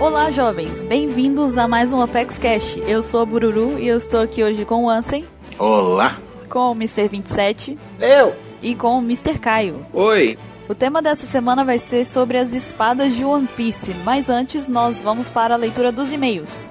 Olá, jovens! Bem-vindos a mais um Apex Cash. Eu sou a Bururu e eu estou aqui hoje com o Ansem. Olá! Com o Mr. 27. Eu! E com o Mr. Caio. Oi! O tema dessa semana vai ser sobre as espadas de One Piece, mas antes nós vamos para a leitura dos e-mails.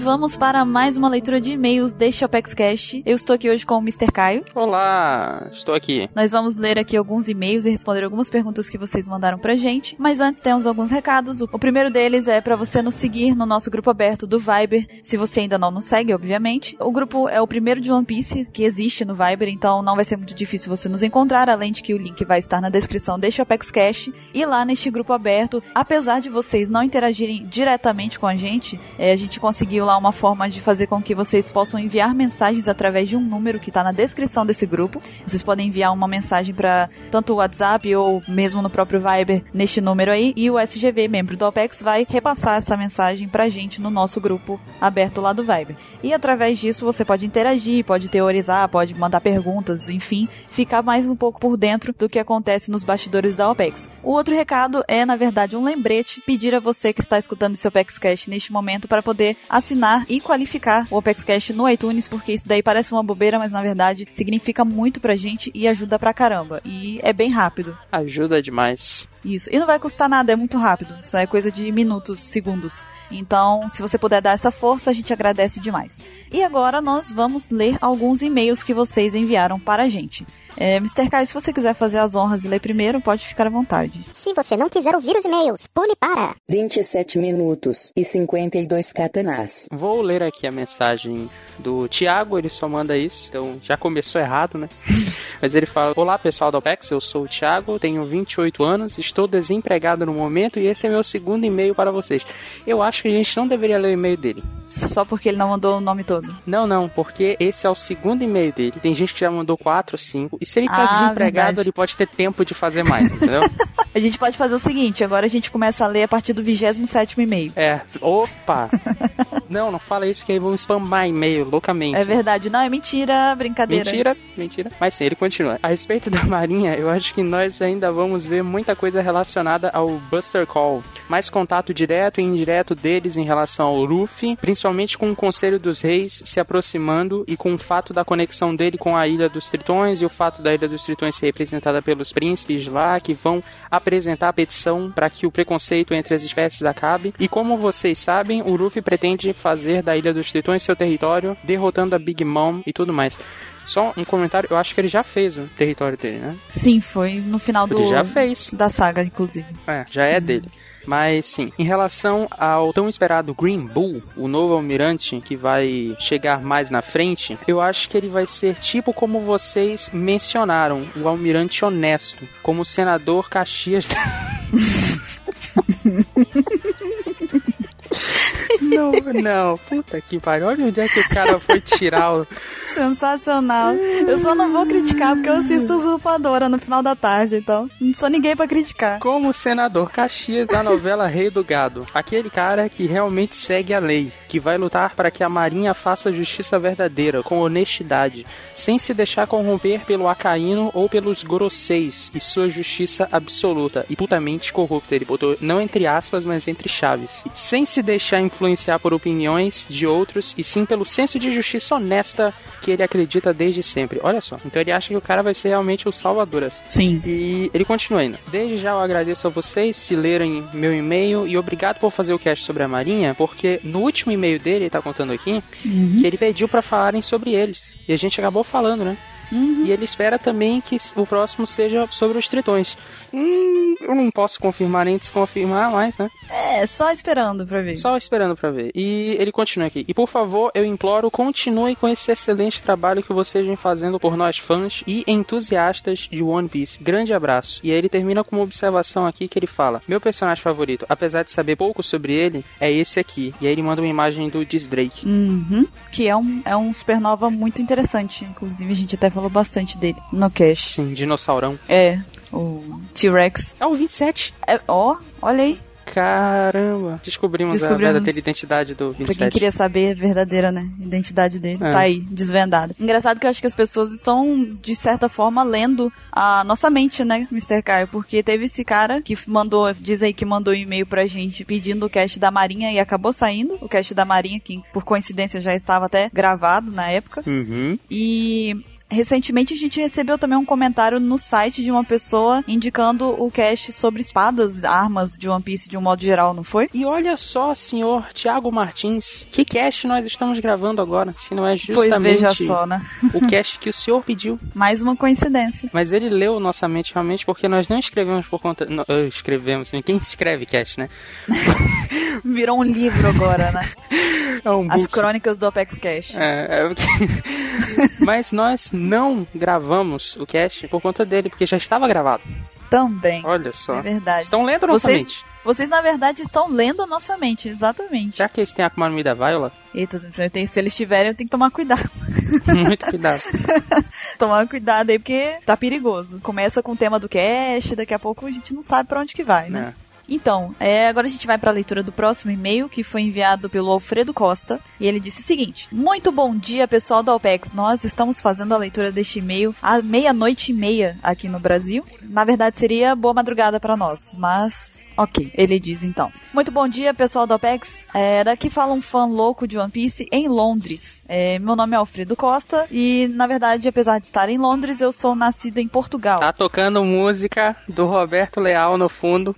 Vamos para mais uma leitura de e-mails deste Apex Cash. Eu estou aqui hoje com o Mr. Caio. Olá, estou aqui. Nós vamos ler aqui alguns e-mails e responder algumas perguntas que vocês mandaram pra gente. Mas antes temos alguns recados. O primeiro deles é para você nos seguir no nosso grupo aberto do Viber, se você ainda não nos segue, obviamente. O grupo é o primeiro de One Piece que existe no Viber, então não vai ser muito difícil você nos encontrar, além de que o link vai estar na descrição deste Apex Cash. E lá neste grupo aberto, apesar de vocês não interagirem diretamente com a gente, é, a gente conseguiu lá uma forma de fazer com que vocês possam enviar mensagens através de um número que está na descrição desse grupo. Vocês podem enviar uma mensagem para tanto o WhatsApp ou mesmo no próprio Viber neste número aí e o SGV, membro do OPEX, vai repassar essa mensagem pra gente no nosso grupo aberto lá do Viber. E através disso você pode interagir, pode teorizar, pode mandar perguntas, enfim, ficar mais um pouco por dentro do que acontece nos bastidores da OPEX. O outro recado é, na verdade, um lembrete, pedir a você que está escutando seu OPEX Cash neste momento para poder assinar e qualificar o Opex Cash no iTunes, porque isso daí parece uma bobeira, mas na verdade significa muito pra gente e ajuda pra caramba. E é bem rápido. Ajuda demais. Isso. E não vai custar nada, é muito rápido. Isso é coisa de minutos, segundos. Então, se você puder dar essa força, a gente agradece demais. E agora nós vamos ler alguns e-mails que vocês enviaram para a gente. É, Mr. Kai, se você quiser fazer as honras e ler primeiro, pode ficar à vontade. Se você não quiser ouvir os e-mails, pule para 27 minutos e 52 katanás. Vou ler aqui a mensagem do Thiago, ele só manda isso, então já começou errado, né? Mas ele fala: Olá pessoal da OPEX, eu sou o Thiago, tenho 28 anos, estou desempregado no momento e esse é meu segundo e-mail para vocês. Eu acho que a gente não deveria ler o e-mail dele. Só porque ele não mandou o nome todo. Não, não, porque esse é o segundo e-mail dele. Tem gente que já mandou 4 ou 5. E se ele tá Ah, desempregado, verdade. ele pode ter tempo de fazer mais, entendeu? A gente pode fazer o seguinte, agora a gente começa a ler a partir do 27º e-mail. é, opa! não, não fala isso que aí vão spamar e-mail loucamente. É verdade, não, é mentira, brincadeira. Mentira, mentira. Mas sim, ele continua. A respeito da Marinha, eu acho que nós ainda vamos ver muita coisa relacionada ao Buster Call. Mais contato direto e indireto deles em relação ao Luffy, principalmente com o Conselho dos Reis se aproximando e com o fato da conexão dele com a Ilha dos Tritões e o fato da Ilha dos Tritões ser representada pelos príncipes lá que vão apresentar a petição para que o preconceito entre as espécies acabe. E como vocês sabem, o Luffy pretende fazer da Ilha dos Tritões seu território, derrotando a Big Mom e tudo mais. Só um comentário, eu acho que ele já fez o território dele, né? Sim, foi no final do Ele já fez. da saga, inclusive. É, já é dele. Mas sim, em relação ao tão esperado Green Bull, o novo almirante que vai chegar mais na frente, eu acho que ele vai ser tipo como vocês mencionaram, o almirante honesto, como o senador Caxias. Não, não, puta que pariu. Olha onde é que o cara foi tirar o. Sensacional. Eu só não vou criticar porque eu assisto Usurpadora no final da tarde, então não sou ninguém pra criticar. Como o senador Caxias da novela Rei do Gado. Aquele cara que realmente segue a lei, que vai lutar para que a Marinha faça justiça verdadeira, com honestidade, sem se deixar corromper pelo Acaíno ou pelos Gorosseis e sua justiça absoluta e putamente corrupta. Ele botou não entre aspas, mas entre chaves. Sem se deixar influenciar por opiniões de outros e sim pelo senso de justiça honesta que ele acredita desde sempre. Olha só. Então ele acha que o cara vai ser realmente o salvador. assim. Sim. E ele continua ainda. Desde já eu agradeço a vocês se lerem meu e-mail e obrigado por fazer o cast sobre a Marinha, porque no último e-mail dele, ele tá contando aqui, que ele pediu pra falarem sobre eles. E a gente acabou falando, né? E ele espera também que o próximo seja sobre os tritões. Hum, eu não posso confirmar nem desconfirmar mais, né? É, só esperando pra ver. Só esperando pra ver. E ele continua aqui. E por favor, eu imploro, continue com esse excelente trabalho que vocês vêm fazendo por nós fãs e entusiastas de One Piece. Grande abraço. E aí ele termina com uma observação aqui que ele fala: Meu personagem favorito, apesar de saber pouco sobre ele, é esse aqui. E aí ele manda uma imagem do Diz Drake. Uhum. Que é um, é um supernova muito interessante. Inclusive, a gente até falou bastante dele no cast. Sim, dinossaurão. É. o T-Rex. É o 27. É, ó, olha aí. Caramba. Descobrimos, Descobrimos. a verdadeira identidade do Pra quem 27. queria saber a verdadeira, né? Identidade dele. É. Tá aí, desvendada. Engraçado que eu acho que as pessoas estão, de certa forma, lendo a nossa mente, né, Mr. Caio? Porque teve esse cara que mandou, diz aí que mandou um e-mail pra gente pedindo o cast da Marinha e acabou saindo. O cast da Marinha, que por coincidência já estava até gravado na época. Uhum. E recentemente a gente recebeu também um comentário no site de uma pessoa indicando o cast sobre espadas, armas de One Piece de um modo geral, não foi? E olha só, senhor Tiago Martins, que cast nós estamos gravando agora, se não é Pois justamente veja só, né? o cast que o senhor pediu. Mais uma coincidência. Mas ele leu nossa mente realmente porque nós não escrevemos por conta. Não, escrevemos, quem escreve cast, né? Virou um livro agora, né? É um As crônicas do Apex Cash. É, é o que- Mas nós não gravamos o cast por conta dele, porque já estava gravado. Também. Olha só. É verdade. Estão lendo nossa Vocês, mente. vocês, na verdade, estão lendo a nossa mente, exatamente. Será que eles têm a Akuma no da Viola? Eita, se eles tiverem, eu tenho que tomar cuidado. Muito cuidado. tomar cuidado aí, porque tá perigoso. Começa com o tema do cast, daqui a pouco a gente não sabe pra onde que vai, né? Então, é, agora a gente vai para a leitura do próximo e-mail, que foi enviado pelo Alfredo Costa, e ele disse o seguinte: Muito bom dia, pessoal da OPEX. Nós estamos fazendo a leitura deste e-mail à meia-noite e meia aqui no Brasil. Na verdade, seria boa madrugada para nós, mas ok, ele diz então. Muito bom dia, pessoal da OPEX. É, daqui fala um fã louco de One Piece em Londres. É, meu nome é Alfredo Costa, e na verdade, apesar de estar em Londres, eu sou nascido em Portugal. Tá tocando música do Roberto Leal no fundo.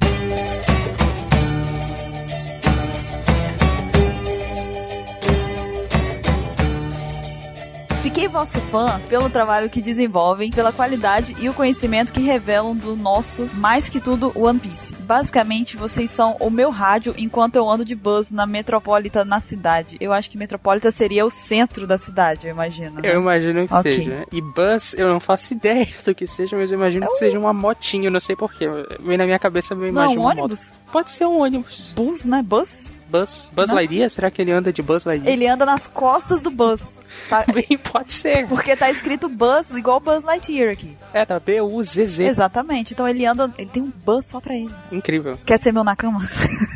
Fiquei vosso fã pelo trabalho que desenvolvem, pela qualidade e o conhecimento que revelam do nosso, mais que tudo, One Piece. Basicamente, vocês são o meu rádio enquanto eu ando de bus na Metropolitan na cidade. Eu acho que Metropolitan seria o centro da cidade, eu imagino. né? Eu imagino que Ok. seja. né? E bus, eu não faço ideia do que seja, mas eu imagino que seja uma motinha, eu não sei porquê. Vem na minha cabeça, eu Não, imagino um uma moto. ônibus? Pode ser um ônibus. Bus, né? Bus? Bus. Buzz Não. Lightyear? Será que ele anda de Buzz Lightyear? Ele anda nas costas do bus. Tá? Bem, pode ser. Porque tá escrito Buzz igual Buzz Lightyear aqui. É, tá B-U-Z-Z. Exatamente. Então ele anda. Ele tem um bus só pra ele. Incrível. Quer ser meu na cama?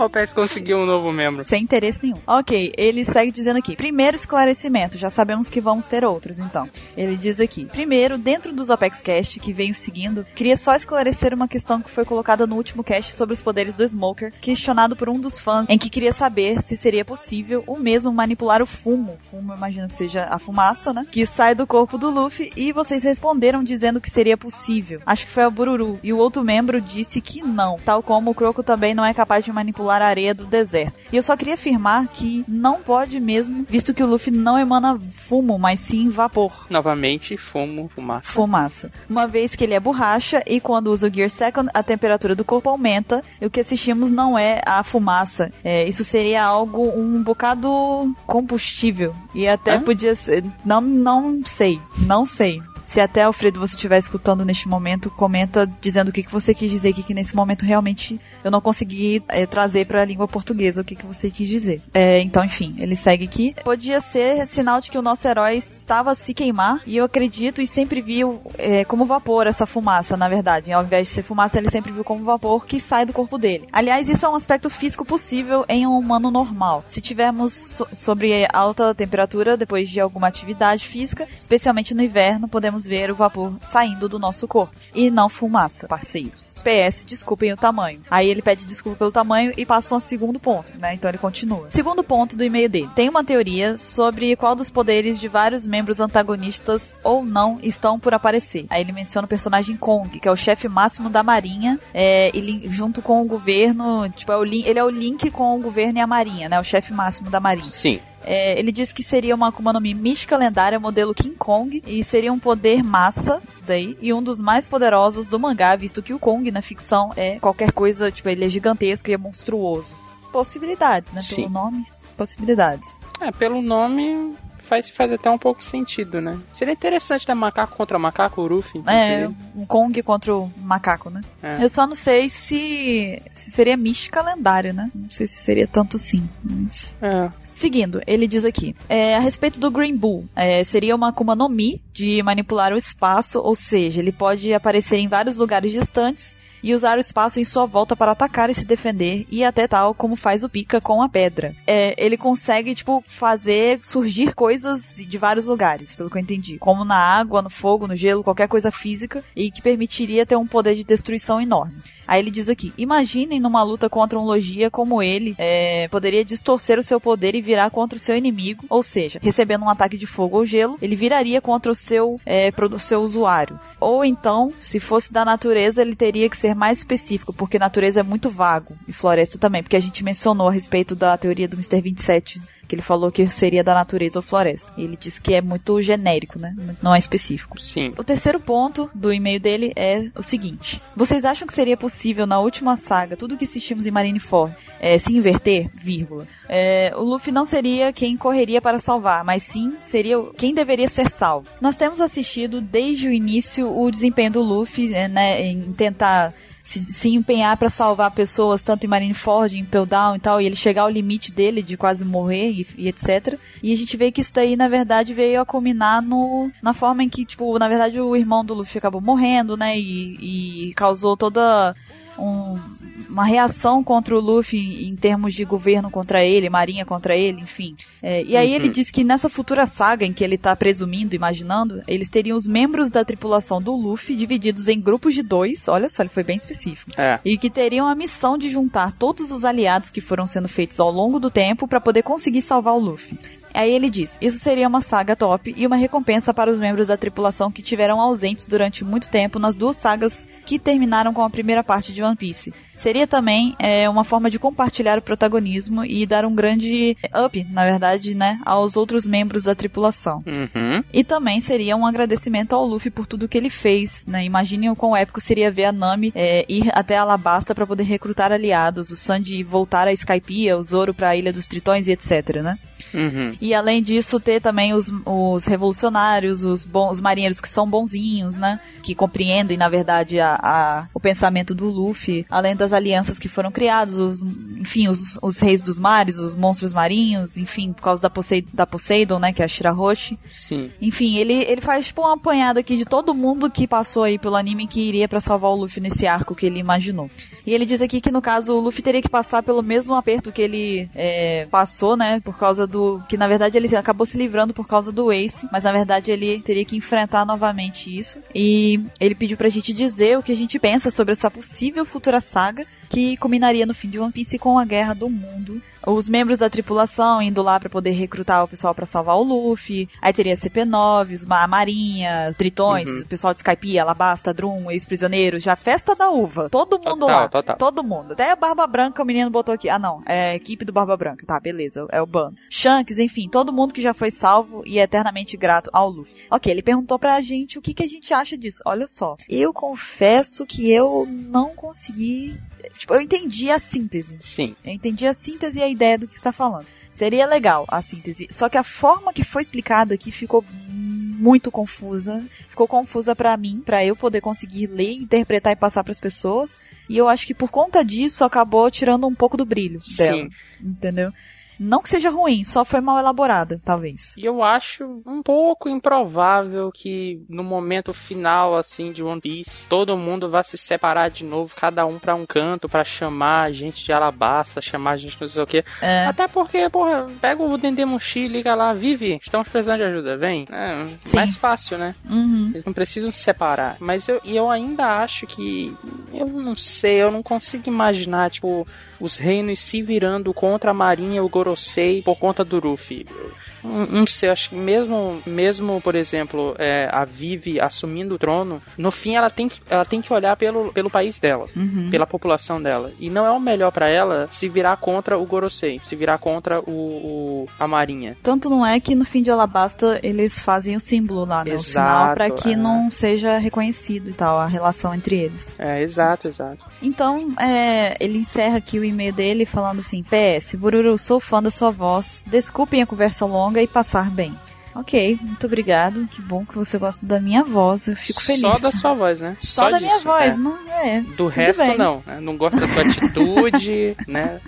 Ó, o PS conseguiu um novo membro. Sem interesse nenhum. Ok, ele segue dizendo aqui. Primeiro esclarecimento, já sabemos que vamos ter outros, então. Ele diz aqui. Primeiro, dentro dos Apex Cast que venho seguindo, queria só esclarecer uma questão que foi colocada no último cast sobre os poderes do Smoker, questionado por um dos fãs, em que queria saber se seria possível o mesmo manipular o fumo. Fumo, imagino que seja a fumaça, né? Que sai do corpo do Luffy, e vocês responderam dizendo que seria possível. Acho que foi a Bururu. E o outro membro disse que não, tal como o Croco também não é capaz de manipular a areia do deserto. E eu só queria afirmar que não pode mesmo, visto que o Luffy não emana fumo, mas sim vapor. Novamente, fumo, fumaça. Fumaça. Uma vez que ele é borracha e quando usa o Gear Second, a temperatura do corpo aumenta e o que assistimos não é a fumaça. É, isso seria algo um bocado combustível. E até Hã? podia ser. Não, não sei. Não sei. Se até, Alfredo, você estiver escutando neste momento, comenta dizendo o que, que você quis dizer aqui, que nesse momento realmente eu não consegui é, trazer para a língua portuguesa o que, que você quis dizer. É, então, enfim, ele segue aqui. Podia ser sinal de que o nosso herói estava a se queimar, e eu acredito e sempre viu é, como vapor essa fumaça, na verdade. Ao invés de ser fumaça, ele sempre viu como vapor que sai do corpo dele. Aliás, isso é um aspecto físico possível em um humano normal. Se tivermos so- sobre alta temperatura depois de alguma atividade física, especialmente no inverno, podemos ver o vapor saindo do nosso corpo. E não fumaça, parceiros. PS, desculpem o tamanho. Aí ele pede desculpa pelo tamanho e passa um segundo ponto, né? Então ele continua. Segundo ponto do e-mail dele. Tem uma teoria sobre qual dos poderes de vários membros antagonistas ou não estão por aparecer. Aí ele menciona o personagem Kong, que é o chefe máximo da marinha, é, ele, junto com o governo, tipo, é o, ele é o link com o governo e a marinha, né? O chefe máximo da marinha. Sim. É, ele diz que seria uma Akuma no Mi mística lendária modelo King Kong e seria um poder massa, isso daí, e um dos mais poderosos do mangá, visto que o Kong na ficção é qualquer coisa, tipo, ele é gigantesco e é monstruoso. Possibilidades, né? Pelo Sim. nome, possibilidades. É, pelo nome faz, faz até um pouco sentido, né? Seria interessante, né? Macaco contra macaco, Ruffy. É, um Kong contra o macaco, né? É. Eu só não sei se, se seria mística lendária, né? Não sei se seria tanto assim, mas... É. Seguindo, ele diz aqui, é, a respeito do Green Bull, é, seria uma Akuma no Mi de manipular o espaço, ou seja, ele pode aparecer em vários lugares distantes e usar o espaço em sua volta para atacar e se defender, e até tal como faz o Pika com a pedra. É, ele consegue, tipo, fazer surgir coisas de vários lugares, pelo que eu entendi. Como na água, no fogo, no gelo, qualquer coisa física, e que permitiria ter um poder de destruição enorme. Aí ele diz aqui: imaginem numa luta contra um Logia como ele é, poderia distorcer o seu poder e virar contra o seu inimigo, ou seja, recebendo um ataque de fogo ou gelo, ele viraria contra o seu, é, o seu usuário. Ou então, se fosse da natureza, ele teria que ser mais específico, porque natureza é muito vago, e floresta também, porque a gente mencionou a respeito da teoria do Mr. 27 que ele falou que seria da natureza ou floresta. Ele diz que é muito genérico, né? Não é específico. Sim. O terceiro ponto do e-mail dele é o seguinte: Vocês acham que seria possível na última saga, tudo que assistimos em Marineford, é, se inverter? Vírgula. É, o Luffy não seria quem correria para salvar, mas sim seria quem deveria ser salvo. Nós temos assistido desde o início o desempenho do Luffy né, em tentar se, se empenhar para salvar pessoas, tanto em Marineford, em Pell Down e tal, e ele chegar ao limite dele de quase morrer e, e, etc. E a gente vê que isso daí, na verdade, veio a culminar no, na forma em que, tipo, na verdade, o irmão do Luffy acabou morrendo, né? E, e causou toda um, uma reação contra o Luffy em termos de governo contra ele, marinha contra ele, enfim. É, e aí uhum. ele diz que nessa futura saga em que ele tá presumindo, imaginando, eles teriam os membros da tripulação do Luffy divididos em grupos de dois, olha só, ele foi bem específico. É. E que teriam a missão de juntar todos os aliados que foram sendo feitos ao longo do tempo para poder conseguir salvar o Luffy. Aí ele diz: Isso seria uma saga top e uma recompensa para os membros da tripulação que tiveram ausentes durante muito tempo nas duas sagas que terminaram com a primeira parte de One Piece. Seria também é, uma forma de compartilhar o protagonismo e dar um grande up, na verdade, né, aos outros membros da tripulação. Uhum. E também seria um agradecimento ao Luffy por tudo que ele fez, né? Imaginem o quão épico seria ver a Nami é, ir até Alabasta para poder recrutar aliados, o Sanji voltar a Skypiea, o Zoro para a Ilha dos Tritões e etc, né? Uhum. E além disso, ter também os, os revolucionários, os, bons, os marinheiros que são bonzinhos, né? Que compreendem, na verdade, a, a, o pensamento do Luffy, além das alianças que foram criadas, os, enfim, os, os reis dos mares, os monstros marinhos, enfim, por causa da, Poseid da Poseidon, né? Que é a Shirahoshi. Sim. Enfim, ele, ele faz tipo uma apanhada aqui de todo mundo que passou aí pelo anime que iria para salvar o Luffy nesse arco que ele imaginou. E ele diz aqui que, no caso, o Luffy teria que passar pelo mesmo aperto que ele é, passou, né? Por causa do do. Que na verdade ele acabou se livrando por causa do Ace, mas na verdade ele teria que enfrentar novamente isso. E ele pediu pra gente dizer o que a gente pensa sobre essa possível futura saga que culminaria no fim de One Piece com a guerra do mundo. Os membros da tripulação indo lá para poder recrutar o pessoal para salvar o Luffy. Aí teria CP9, a Marinha, os Tritões, uhum. o pessoal de Skype, Alabasta, Drum, ex-prisioneiros, já festa da uva. Todo mundo total, lá. Total. Todo mundo. Até a Barba Branca o menino botou aqui. Ah, não. É a equipe do Barba Branca. Tá, beleza. É o bando. Shanks, enfim, todo mundo que já foi salvo e é eternamente grato ao Luffy. Ok, ele perguntou pra gente o que, que a gente acha disso. Olha só. Eu confesso que eu não consegui Tipo, eu entendi a síntese. Sim. Eu entendi a síntese e a ideia do que está falando. Seria legal a síntese. Só que a forma que foi explicada aqui ficou muito confusa. Ficou confusa para mim, para eu poder conseguir ler, interpretar e passar para as pessoas. E eu acho que por conta disso acabou tirando um pouco do brilho dela. Sim. Entendeu? Não que seja ruim, só foi mal elaborada, talvez. E eu acho um pouco improvável que no momento final, assim, de One Piece, todo mundo vá se separar de novo, cada um para um canto, para chamar a gente de Alabasta, chamar a gente não sei o quê. É. Até porque, porra, pega o Dendemushi, liga lá, Vive, estamos precisando de ajuda, vem. É mais fácil, né? Uhum. Eles não precisam se separar. Mas eu, eu ainda acho que. Eu não sei, eu não consigo imaginar, tipo, os reinos se virando contra a marinha, o Gorosei, por conta do Ruffy. Não sei, acho que mesmo, mesmo por exemplo, é, a Vivi assumindo o trono, no fim ela tem que, ela tem que olhar pelo, pelo país dela, uhum. pela população dela. E não é o melhor para ela se virar contra o Gorosei, se virar contra o, o, a Marinha. Tanto não é que no fim de Alabasta eles fazem o símbolo lá, né? Exato, o sinal para que é. não seja reconhecido e tal, a relação entre eles. É, exato, exato. Então, é, ele encerra aqui o e-mail dele falando assim: PS, Bururu, sou fã da sua voz. Desculpem a conversa longa e passar bem. Ok, muito obrigado. Que bom que você gosta da minha voz. Eu fico feliz. Só da sua voz, né? Só, Só da disso, minha voz, é. não é. Do resto, bem. não. Né? Não gosta da sua atitude, né?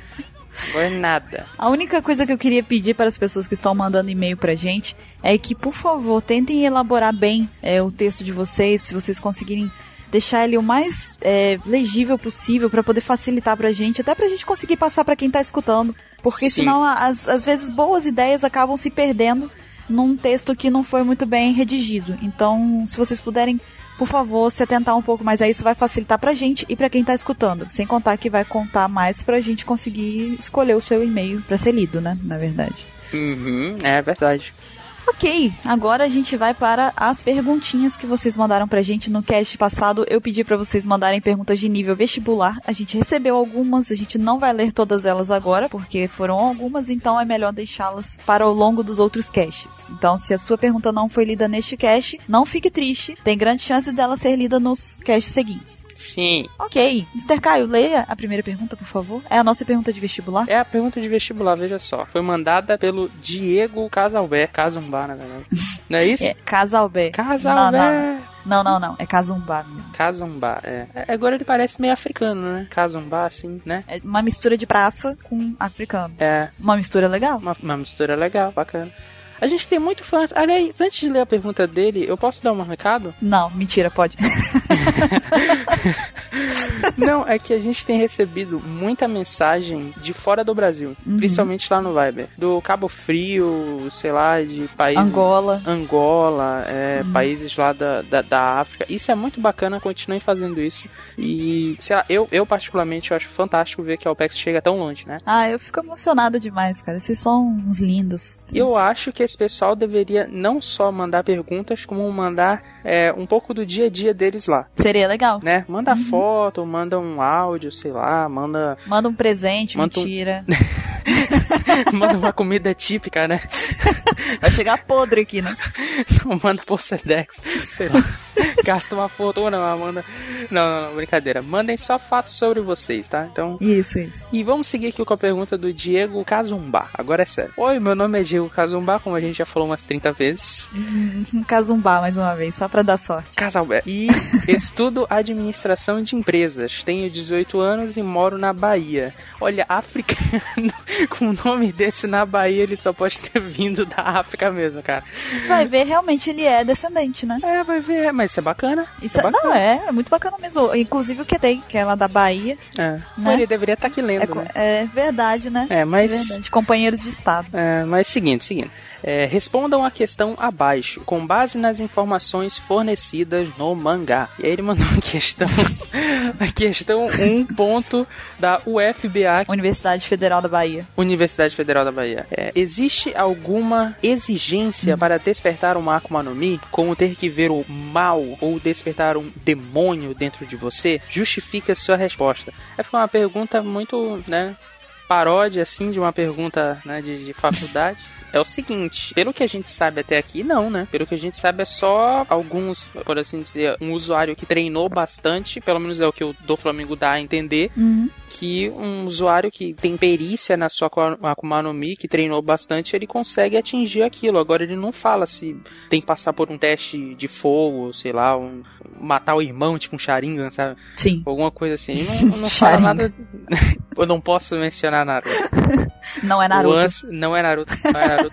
Foi nada. A única coisa que eu queria pedir para as pessoas que estão mandando e-mail pra gente é que, por favor, tentem elaborar bem é, o texto de vocês, se vocês conseguirem deixar ele o mais é, legível possível para poder facilitar pra gente, até pra gente conseguir passar pra quem tá escutando. Porque Sim. senão, às, às vezes, boas ideias acabam se perdendo num texto que não foi muito bem redigido. Então, se vocês puderem, por favor, se atentar um pouco mais a isso, vai facilitar pra gente e pra quem tá escutando. Sem contar que vai contar mais pra gente conseguir escolher o seu e-mail pra ser lido, né? Na verdade. Uhum, é verdade. Ok, agora a gente vai para as perguntinhas que vocês mandaram pra gente no cast passado. Eu pedi pra vocês mandarem perguntas de nível vestibular. A gente recebeu algumas, a gente não vai ler todas elas agora, porque foram algumas, então é melhor deixá-las para o longo dos outros casts. Então, se a sua pergunta não foi lida neste cast, não fique triste. Tem grandes chances dela ser lida nos casts seguintes. Sim. Ok, Mr. Caio, leia a primeira pergunta, por favor. É a nossa pergunta de vestibular? É a pergunta de vestibular, veja só. Foi mandada pelo Diego Casalbé. Na verdade. Não é isso? É, Casalbé. Casalbé. Não, não, não, não, não. É Cazumbá mesmo. Cazumbá, é. É, Agora ele parece meio africano, né? Cazumbá, assim, né? É uma mistura de praça com africano. É, Uma mistura legal. uma, uma mistura legal, bacana. A gente tem muito fãs. Aliás, antes de ler a pergunta dele, eu posso dar um recado? Não, mentira, pode. Não, é que a gente tem recebido muita mensagem de fora do Brasil, Uhum. principalmente lá no Viber. Do Cabo Frio, sei lá, de países. Angola. Angola, é, países lá da, da, da África. Isso é muito bacana, continuem fazendo isso. E, sei lá, eu, eu particularmente eu acho fantástico ver que a OPEX chega tão longe, né? Ah, eu fico emocionada demais, cara. Vocês são uns lindos. Eu acho que esse pessoal deveria não só mandar perguntas, como mandar é, um pouco do dia a dia deles lá, Seria legal. né? Manda foto, manda um áudio, sei lá, manda, Manda um presente, Manda um- mentira. manda uma comida típica, né? Vai chegar podre aqui, né? Não manda por Sedex, sei lá. Gasta uma fortuna, manda. Não, não, não, brincadeira. Mandem só fatos sobre vocês, tá? Então. Isso, isso. E vamos seguir aqui com a pergunta do Diego Cazumbá. Agora é sério. Oi, meu nome é Diego Cazumbá, como a gente já falou umas 30 vezes. Um Cazumbá, mais uma vez, só pra dar sorte. Casalbé. E estudo administração de empresas. Tenho 18 anos e moro na Bahia. Olha, africano com um nome desse na Bahia, ele só pode ter vindo da África mesmo, cara. Vai ver, realmente ele é descendente, né? É, vai ver, mas isso é bacana. Isso é, não, é, é muito bacana mesmo. Inclusive o que tem, que é lá da Bahia. É. Né? Ele deveria estar aqui lendo, É, né? é verdade, né? É, mas. Verdade. Companheiros de Estado. É, mas seguinte, seguinte. É, respondam a questão abaixo, com base nas informações fornecidas no mangá. E aí ele mandou a questão, a questão 1 ponto da UFBA, Universidade Federal da Bahia. Universidade Federal da Bahia. É, existe alguma exigência para despertar uma Akuma no Mi, como ter que ver o mal ou despertar um demônio dentro de você? Justifique a sua resposta. É uma pergunta muito, né, paródia, assim, de uma pergunta né, de, de faculdade. É o seguinte, pelo que a gente sabe até aqui, não, né? Pelo que a gente sabe é só alguns, por assim dizer, um usuário que treinou bastante, pelo menos é o que o do Flamengo dá a entender, Uhum. que um usuário que tem perícia na sua Akuma- no Mi, que treinou bastante, ele consegue atingir aquilo. Agora ele não fala se tem que passar por um teste de fogo, sei lá, um, matar o irmão, tipo um Sharingan, sabe? Sim. Alguma coisa assim. Ele não, não fala nada. Eu não posso mencionar Naruto. Não é Naruto. Ans- não é Naruto. Não é Naruto.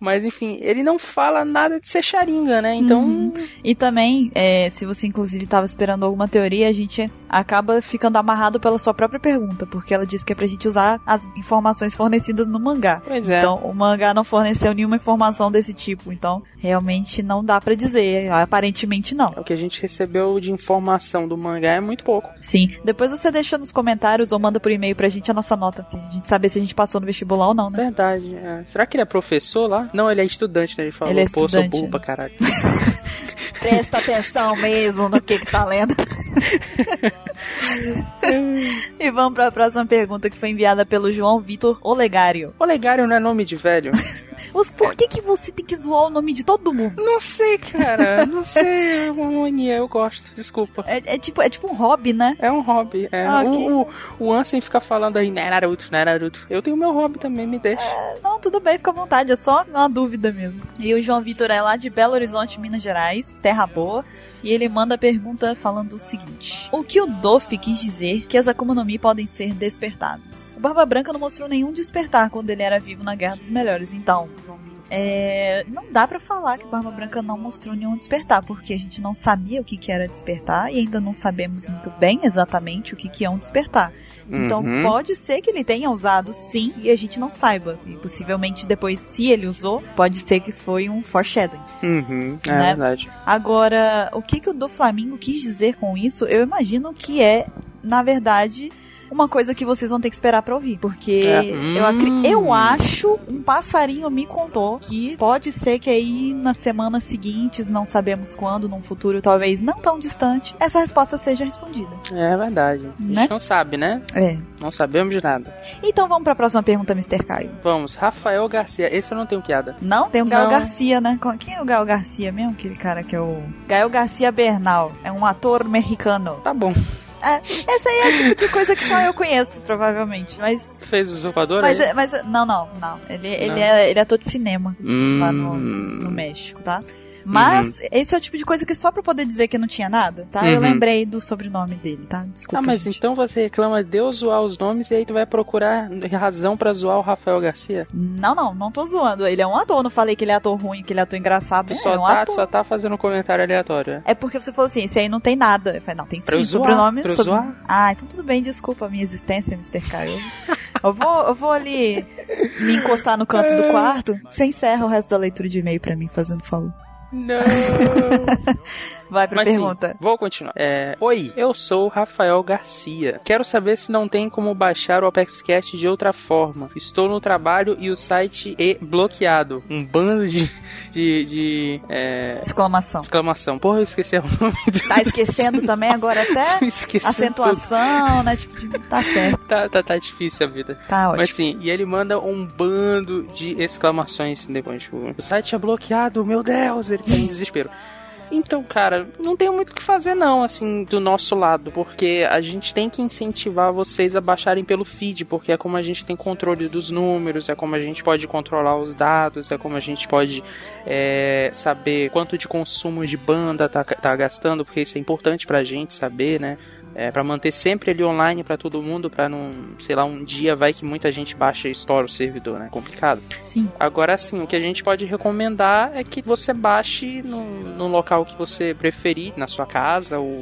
Mas enfim, ele não fala nada de ser Sharingan, né? Então. Uhum. E também, é, se você inclusive estava esperando alguma teoria, a gente acaba ficando amarrado pela sua própria pergunta, porque ela diz que é pra gente usar as informações fornecidas no mangá. Pois é. Então, o mangá não forneceu nenhuma informação desse tipo, então realmente não dá pra dizer, aparentemente não. O que a gente recebeu de informação do mangá é muito pouco. Sim, depois você deixa nos comentários ou manda por e-mail pra gente a nossa nota, pra gente saber se a gente passou no vestibular ou não, né? Verdade. é. Será que ele é professor lá? Não, ele é estudante, né? Ele falou, Ele é pô, eu sou estudante, burro né? pra caralho. Presta atenção mesmo no que que tá lendo. e vamos pra próxima pergunta que foi enviada pelo João Vitor Olegário. Olegário não é nome de velho? Os, por que que você tem que zoar o nome de todo mundo? não sei, cara. Não sei. É uma mania, eu gosto. Desculpa. É, é tipo, é tipo um hobby, né? É um hobby. É. Ah, o, ok. o, o Ansem fica falando aí, não é Naruto, não é Naruto. Eu tenho meu hobby também, me deixa. Não, tudo bem, fica à vontade, é só uma dúvida mesmo. E o João Vitor é lá de Belo Horizonte, Minas Gerais, terra boa. E ele manda a pergunta falando o seguinte: O que o Doff quis dizer que as Akuma no Mi podem ser despertadas. O Barba Branca não mostrou nenhum despertar quando ele era vivo na Guerra dos Melhores, então, João é, não dá pra falar que Barba Branca não mostrou nenhum despertar, porque a gente não sabia o que, que era despertar e ainda não sabemos muito bem exatamente o que, que é um despertar. Então Uhum. pode ser que ele tenha usado sim e a gente não saiba. E possivelmente depois, se ele usou, pode ser que foi um foreshadowing. Uhum, é Né? verdade. Agora, o que, que o do Flamengo quis dizer com isso, eu imagino que é, na verdade, uma coisa que vocês vão ter que esperar pra ouvir. Porque É. eu, Hum. eu acho, um passarinho me contou que pode ser que aí nas semanas seguintes, não sabemos quando, num futuro talvez não tão distante, essa resposta seja respondida. É verdade. A gente Né? não sabe, né? É. Não sabemos de nada. Então vamos pra próxima pergunta, Mr. Caio. Vamos, Rafael Garcia. Esse eu não tenho piada. Não? Tem o Gael Não. Garcia, né? Quem é o Gael Garcia mesmo? Aquele cara que é o. Gael Garcia Bernal. É um ator mexicano. Tá bom. É, essa aí é o tipo de coisa que só eu conheço, provavelmente. Mas. Fez o usurpador Mas, é- mas não, não, não. Ele, ele, Não. É, ele é ator de cinema Hum, lá no, no México, tá? Mas esse é o tipo de coisa que só pra poder dizer que não tinha nada, tá? Eu Uhum. lembrei do sobrenome dele, tá? Desculpa. Ah, mas gente. então você reclama de eu zoar os nomes e aí tu vai procurar razão pra zoar o Rafael Garcia? Não, não, não tô zoando. Ele é um ator, não falei que ele é ator ruim, que ele é ator engraçado. Tu é, só, é um tá, ator. só tá fazendo um comentário aleatório. é? É porque você falou assim, esse aí não tem nada. Eu falei, não, tem Pra eu sim, zoar, sobrenome. pra eu sobre- zoar. Ah, então tudo bem, desculpa a minha existência, Mr. Caio. Eu vou, eu vou ali me encostar no canto do quarto. Você encerra o resto da leitura de e-mail pra mim, fazendo favor. Não! Vai pra Mas sim, pergunta. vou continuar. É, Oi, eu sou o Rafael Garcia. Quero saber se não tem como baixar o ApexCast de outra forma. Estou no trabalho e o site é bloqueado. Um bando de. de. de é, Exclamação. exclamação. Porra, eu esqueci o nome do. Tá esquecendo também agora até Esqueci acentuação, né? Tipo, tá certo. tudo. Tá, tá, tá difícil a vida. Tá ótimo. Mas sim, e ele manda um bando de exclamações depois. Tipo, o site é bloqueado, meu Deus, ele tá em desespero. Então, cara, não tem muito o que fazer não, assim, do nosso lado, porque a gente tem que incentivar vocês a baixarem pelo feed, porque é como a gente tem controle dos números, é como a gente pode controlar os dados, é como a gente pode é, saber quanto de consumo de banda tá, tá gastando, porque isso é importante pra gente saber, né? É, para manter sempre ele online pra todo mundo, pra não, sei lá, um dia vai que muita gente baixa e estoura o servidor, né? Complicado. Sim. Agora sim, o que a gente pode recomendar é que você baixe num, num local que você preferir, na sua casa ou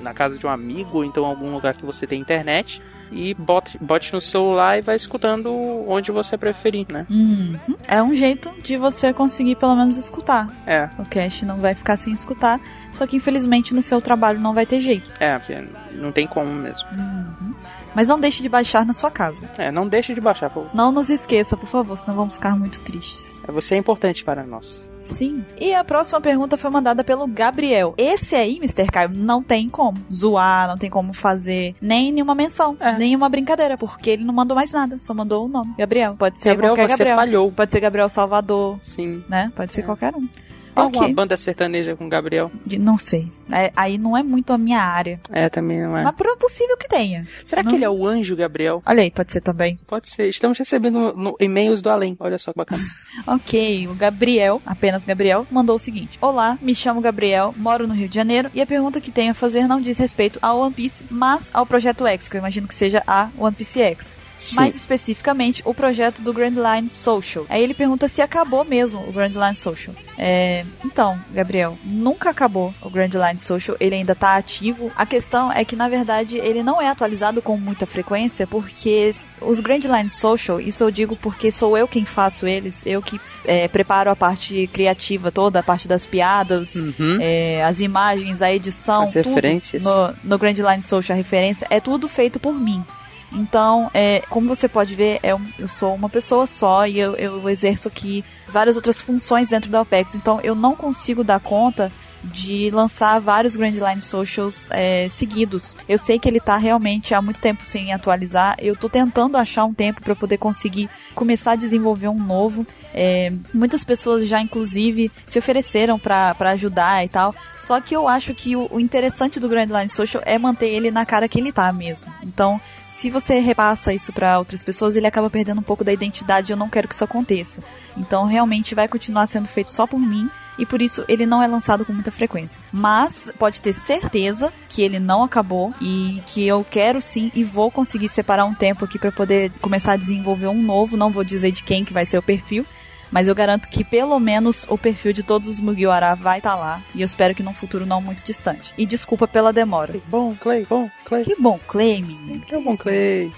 na casa de um amigo, ou então algum lugar que você tem internet. E bote, bote no celular e vai escutando onde você preferir, né? Uhum. É um jeito de você conseguir pelo menos escutar. É, O cast não vai ficar sem escutar, só que infelizmente no seu trabalho não vai ter jeito. é, porque não tem como mesmo. Uhum. Mas não deixe de baixar na sua casa. É, não deixe de baixar, pô. Não nos esqueça, por favor, senão vamos ficar muito tristes. Você é importante para nós. Sim. E a próxima pergunta foi mandada pelo Gabriel. Esse aí, Mr. Caio, não tem como zoar, não tem como fazer nem nenhuma menção, É. nenhuma brincadeira, porque ele não mandou mais nada, só mandou o nome. Gabriel. Pode ser Gabriel, qualquer Gabriel. falhou. Pode ser Gabriel Salvador, Sim. né? Pode ser qualquer um. Tem Ok. alguma banda sertaneja com Gabriel? Não sei. É, aí não é muito a minha área. É, também não é. Mas é possível que tenha. Será não. que ele é o anjo Gabriel? Olha aí, pode ser também. Pode ser. Estamos recebendo no- e-mails do além. Olha só que bacana. Ok, o Gabriel, apenas Gabriel, mandou o seguinte: Olá, me chamo Gabriel, moro no Rio de Janeiro e a pergunta que tenho a fazer não diz respeito ao One Piece, mas ao Projeto X, que eu imagino que seja a One Piece X. Sim. Mais especificamente, o projeto do Grand Line Social. Aí ele pergunta se acabou mesmo o Grand Line Social. É, então, Gabriel, nunca acabou o Grand Line Social, ele ainda tá ativo. A questão é que, na verdade, ele não é atualizado com muita frequência, porque os Grand Line Social, isso eu digo porque sou eu quem faço eles, eu que é, preparo a parte criativa toda, a parte das piadas, Uhum. é, as imagens, a edição, As tudo referências. no, no Grand Line Social, a referência, é tudo feito por mim. Então, é, como você pode ver, é um- eu sou uma pessoa só e eu, eu exerço aqui várias outras funções dentro da OPEX. Então, eu não consigo dar conta de lançar vários Grand Line Socials é, seguidos. Eu sei que ele tá realmente há muito tempo sem atualizar. Eu tô tentando achar um tempo para poder conseguir começar a desenvolver um novo. É, muitas pessoas já, inclusive, se ofereceram para ajudar e tal. Só que eu acho que o, o interessante do Grand Line Social é manter ele na cara que ele tá mesmo. Então, se você repassa isso para outras pessoas, ele acaba perdendo um pouco da identidade. Eu não quero que isso aconteça. Então, realmente vai continuar sendo feito só por mim. E por isso ele não é lançado com muita frequência. Mas pode ter certeza que ele não acabou e que eu quero sim e vou conseguir separar um tempo aqui para poder começar a desenvolver um novo, não vou dizer de quem que vai ser o perfil, mas eu garanto que pelo menos o perfil de todos os Mugiwara vai estar tá lá. E eu espero que num futuro não muito distante. E desculpa pela demora. Que bom, Clay, bom, Clay. Que bom, Clay, menino. Que bom, Clay.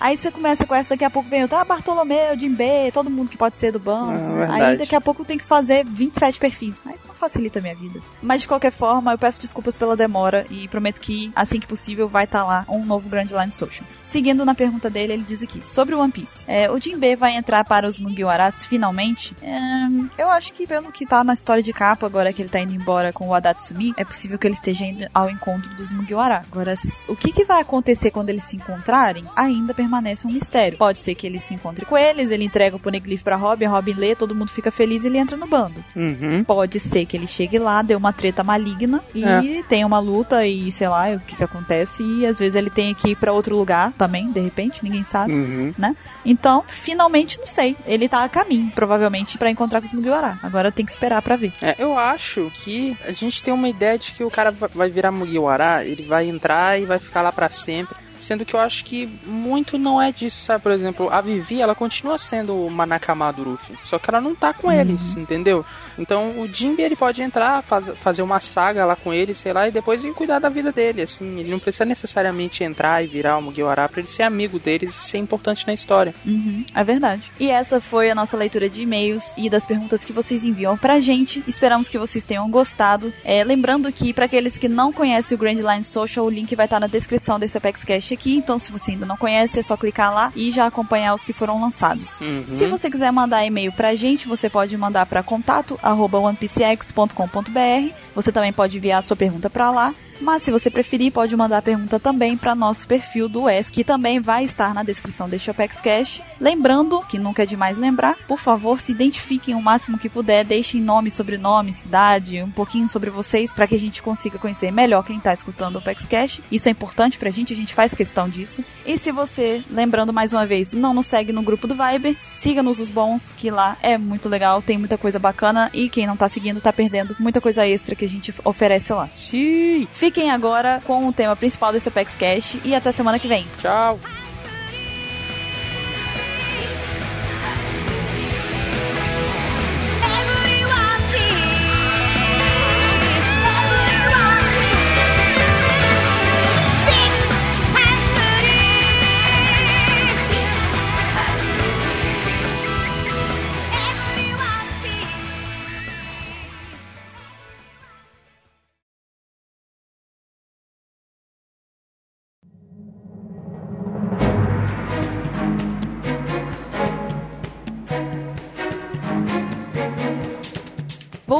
Aí você começa com essa, daqui a pouco vem o tá, Bartolomeu, Jimbe, todo mundo que pode ser do banco. Ah, aí daqui a pouco tem que fazer 27 perfis. Aí isso não facilita a minha vida. Mas de qualquer forma, eu peço desculpas pela demora e prometo que assim que possível vai estar tá lá um novo Grand Line Social. Seguindo na pergunta dele, ele diz aqui, sobre o One Piece. É, o Jimbe vai entrar para os Mugiwaras finalmente? É, eu acho que pelo que tá na história de capa, agora que ele tá indo embora com o Adatsumi, é possível que ele esteja indo ao encontro dos Mugiwara. Agora, o que, que vai acontecer quando eles se encontrarem, ainda permanece permanece um mistério. Pode ser que ele se encontre com eles, ele entrega o Poneglyph pra Robin, a Robin lê, todo mundo fica feliz e ele entra no bando. Uhum. Pode ser que ele chegue lá, dê uma treta maligna e é. tenha uma luta e sei lá o que que acontece e às vezes ele tem que ir pra outro lugar também, de repente, ninguém sabe, uhum. né? Então, finalmente, não sei. Ele tá a caminho, provavelmente, para encontrar com os Mugiwara. Agora tem que esperar para ver. É, eu acho que a gente tem uma ideia de que o cara vai virar Mugiwara, ele vai entrar e vai ficar lá para sempre Sendo que eu acho que muito não é disso, sabe? Por exemplo, a Vivi, ela continua sendo uma Nakama do Luffy. Só que ela não tá com uhum. eles, entendeu? Então o Jinbe ele pode entrar, faz, fazer uma saga lá com ele, sei lá, e depois ir cuidar da vida dele, assim. Ele não precisa necessariamente entrar e virar o Mugiwara pra ele ser amigo deles e ser importante na história. Uhum, é verdade. E essa foi a nossa leitura de e-mails e das perguntas que vocês enviam pra gente. Esperamos que vocês tenham gostado. É, lembrando que, para aqueles que não conhecem o Grand Line Social, o link vai estar na descrição desse Apex Cash aqui. Então, se você ainda não conhece, é só clicar lá e já acompanhar os que foram lançados. Uhum. Se você quiser mandar e-mail pra gente, você pode mandar para contato onepcx.com.br. Você também pode enviar a sua pergunta para lá. Mas se você preferir, pode mandar a pergunta também para nosso perfil do ES, que também vai estar na descrição deste Apex Cash. Lembrando, que nunca é demais lembrar, por favor, se identifiquem o máximo que puder, deixem nome, sobrenome, cidade, um pouquinho sobre vocês, para que a gente consiga conhecer melhor quem está escutando o Apex Cash. Isso é importante pra gente, a gente faz questão disso. E se você, lembrando mais uma vez, não nos segue no grupo do Viber, siga-nos os bons, que lá é muito legal, tem muita coisa bacana e quem não tá seguindo tá perdendo muita coisa extra que a gente oferece lá. Sim! Fiquem agora com o tema principal desse Apex Cash e até semana que vem. Tchau!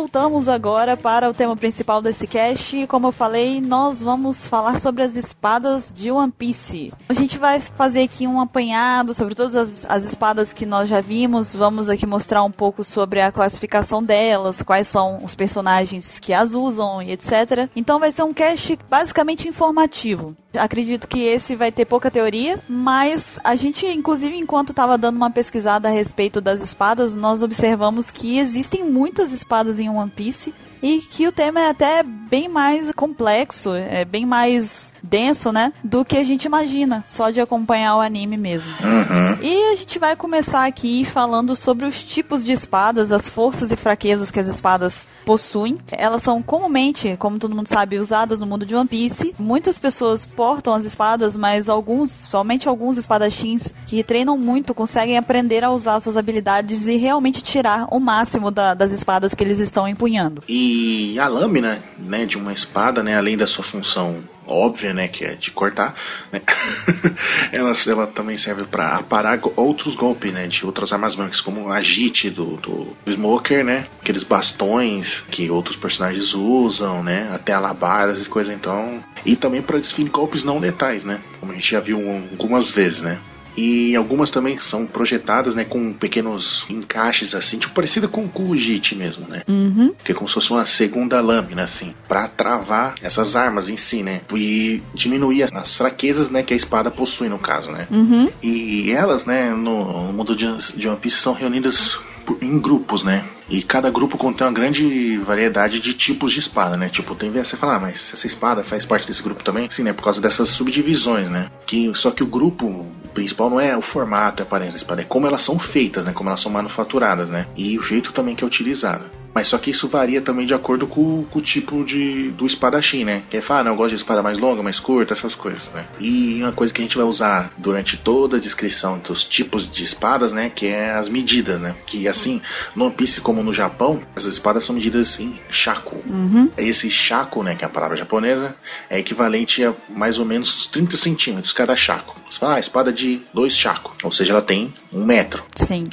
Voltamos agora para o tema principal desse cast. Como eu falei, nós vamos falar sobre as espadas de One Piece. A gente vai fazer aqui um apanhado sobre todas as, as espadas que nós já vimos. Vamos aqui mostrar um pouco sobre a classificação delas, quais são os personagens que as usam e etc. Então vai ser um cast basicamente informativo. Acredito que esse vai ter pouca teoria, mas a gente, inclusive, enquanto estava dando uma pesquisada a respeito das espadas, nós observamos que existem muitas espadas em One Piece e que o tema é até bem mais complexo, é bem mais denso, né, do que a gente imagina, só de acompanhar o anime mesmo. Uhum. E a gente vai começar aqui falando sobre os tipos de espadas, as forças e fraquezas que as espadas possuem. Elas são comumente, como todo mundo sabe, usadas no mundo de One Piece. Muitas pessoas portam as espadas, mas alguns, somente alguns espadachins que treinam muito conseguem aprender a usar suas habilidades e realmente tirar o máximo da, das espadas que eles estão empunhando. E e a lâmina, né, de uma espada, né, além da sua função óbvia, né, que é de cortar, né, ela, ela também serve para aparar outros golpes, né, de outras armas brancas, como a Jite do, do, Smoker, né, aqueles bastões que outros personagens usam, né, até alabadas e coisa então, e também para desferir golpes não letais, né, como a gente já viu algumas vezes, né. E algumas também são projetadas, né, com pequenos encaixes assim, tipo parecido com o Kujite mesmo, né? Uhum. Que é como se fosse uma segunda lâmina, assim, para travar essas armas em si, né? E diminuir as fraquezas, né, que a espada possui no caso, né? Uhum. E elas, né, no mundo de One Piece são reunidas em grupos, né? E cada grupo contém uma grande variedade de tipos de espada, né? Tipo, tem você fala, ah, mas essa espada faz parte desse grupo também? Sim, né? Por causa dessas subdivisões, né? Que, só que o grupo principal não é o formato e a aparência da espada, é como elas são feitas, né? Como elas são manufaturadas, né? E o jeito também que é utilizada. Mas só que isso varia também de acordo com, com o tipo de, do espadachim, né? Que é falar, ah, não, eu gosto de espada mais longa, mais curta, essas coisas, né? E uma coisa que a gente vai usar durante toda a descrição dos tipos de espadas, né? Que é as medidas, né? Que assim, no One Piece como no Japão, as espadas são medidas em shaku. Esse shaku, né? Que é a palavra japonesa, é equivalente a mais ou menos uns 30 centímetros cada shaku. Você fala, ah, espada de 2 shaku. Ou seja, ela tem um metro. Sim.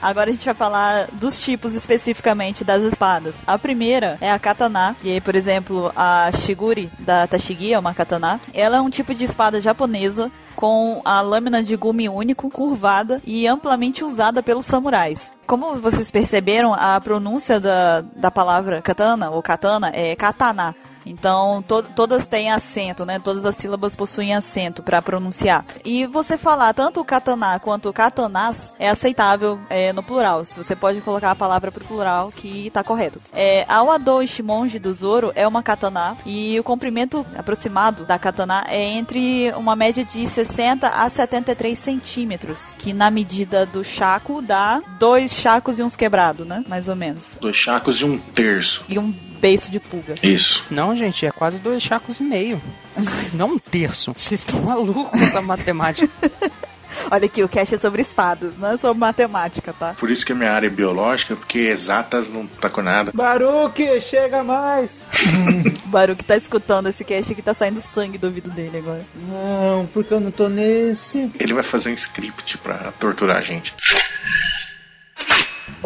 Agora a gente vai falar dos tipos especificamente das espadas. A primeira é a katana, que por exemplo a shiguri da Tashigi é uma katana. Ela é um tipo de espada japonesa com a lâmina de gume único, curvada e amplamente usada pelos samurais. Como vocês perceberam, a pronúncia da, da palavra katana ou katana é katana. Então, to todas têm acento, né? Todas as sílabas possuem acento para pronunciar. E você falar tanto o katana quanto o katanas é aceitável é, no plural. Se você pode colocar a palavra pro plural, que tá correto. É, a Wado Ishimonji do Zoro é uma katana e o comprimento aproximado da katana é entre uma média de 60 a 73 centímetros, que na medida do chaco dá dois chacos e uns quebrados, né? Mais ou menos. Dois chacos e um terço. E um beiço de pulga. Isso. Não, gente, é quase dois chacos e meio. Não um terço. Vocês estão malucos com essa matemática. Olha aqui, o cast é sobre espadas, não é sobre matemática, tá? Por isso que a minha área é biológica, porque exatas não tá com nada. Baruque, chega mais! Baruque tá escutando esse cast aqui, tá saindo sangue do ouvido dele agora. Não, porque eu não tô nesse. Ele vai fazer um script pra torturar a gente.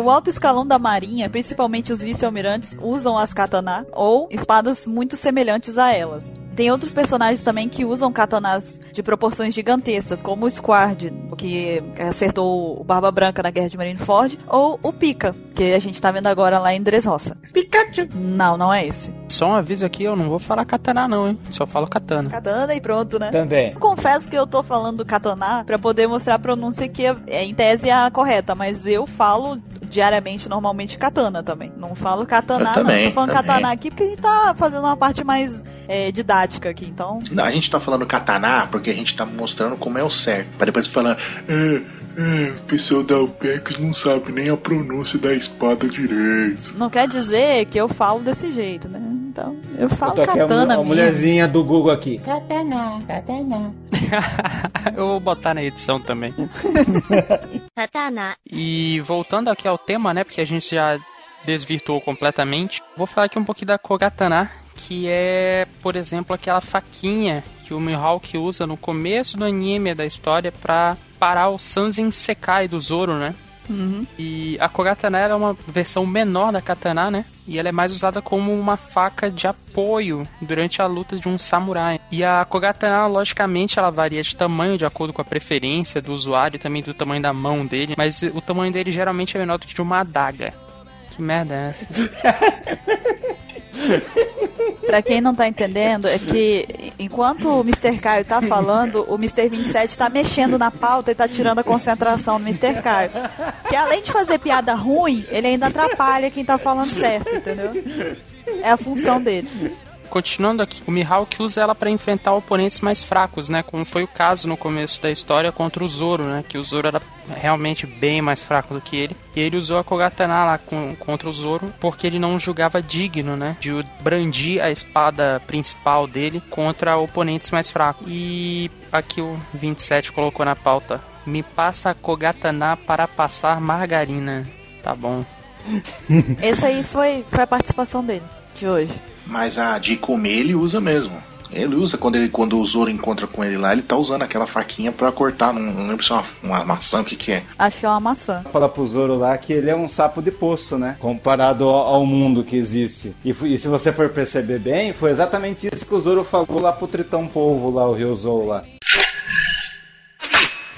O alto escalão da marinha, principalmente os vice-almirantes, usam as katana ou espadas muito semelhantes a elas. Tem outros personagens também que usam katanas de proporções gigantescas, como o Squard, que acertou o Barba Branca na Guerra de Marineford, ou o Pika, que a gente tá vendo agora lá em Dressrosa. Pikachu. Não, não é esse. Só um aviso aqui, eu não vou falar katana não, hein? Só falo katana. Katana e pronto, né? Também. Confesso que eu tô falando katana pra poder mostrar a pronúncia que é, é, em tese é a correta, mas eu falo diariamente, normalmente, katana também. Não falo katana, Eu não. também, Tô falando também. katana aqui porque a gente tá fazendo uma parte mais é, didática aqui, então. Não, a gente tá falando katana porque a gente tá mostrando como é o certo. Pra depois falar, é, é, o pessoal da OPEX não sabe nem a pronúncia da espada direito. Não quer dizer que eu falo desse jeito, né? Então, eu Eu falo a, katana a mesmo. mulherzinha do Google aqui. eu vou botar na edição também. Katana. E voltando aqui ao tema, né? Porque a gente já desvirtuou completamente. Vou falar aqui um pouquinho da Kogatana, que é, por exemplo, aquela faquinha que o Mihawk usa no começo do anime da história pra parar o Sanzen Sekai do Zoro, né? Uhum. E a Kogatana ela é uma versão menor da katana, né? E ela é mais usada como uma faca de apoio durante a luta de um samurai. E a Kogatana, logicamente, ela varia de tamanho de acordo com a preferência do usuário e também do tamanho da mão dele. Mas o tamanho dele geralmente é menor do que de uma adaga. Que merda é essa? Pra quem não tá entendendo, é que enquanto o Mr. Caio tá falando, o Mr. 27 tá mexendo na pauta e tá tirando a concentração do Mr. Caio. Que além de fazer piada ruim, ele ainda atrapalha quem tá falando certo, entendeu? É a função dele. Continuando aqui, o Mihawk usa ela para enfrentar oponentes mais fracos, né? Como foi o caso no começo da história contra o Zoro, né? Que o Zoro era realmente bem mais fraco do que ele. E ele usou a Kogatana lá com, contra o Zoro porque ele não julgava digno, né? De brandir a espada principal dele contra oponentes mais fracos. E aqui o 27 colocou na pauta: Me passa a Kogatana para passar margarina. Tá bom. Essa aí foi, foi a participação dele, de hoje. Mas a de comer ele usa mesmo. Ele usa quando, ele, quando o Zoro encontra com ele lá, ele tá usando aquela faquinha pra cortar. Não, não lembro se é uma, uma maçã, o que, que é. Acho que é uma maçã. Fala pro Zoro lá que ele é um sapo de poço, né? Comparado ao, ao mundo que existe. E, e se você for perceber bem, foi exatamente isso que o Zoro falou lá pro Tritão Polvo, lá, o Ryuzou lá.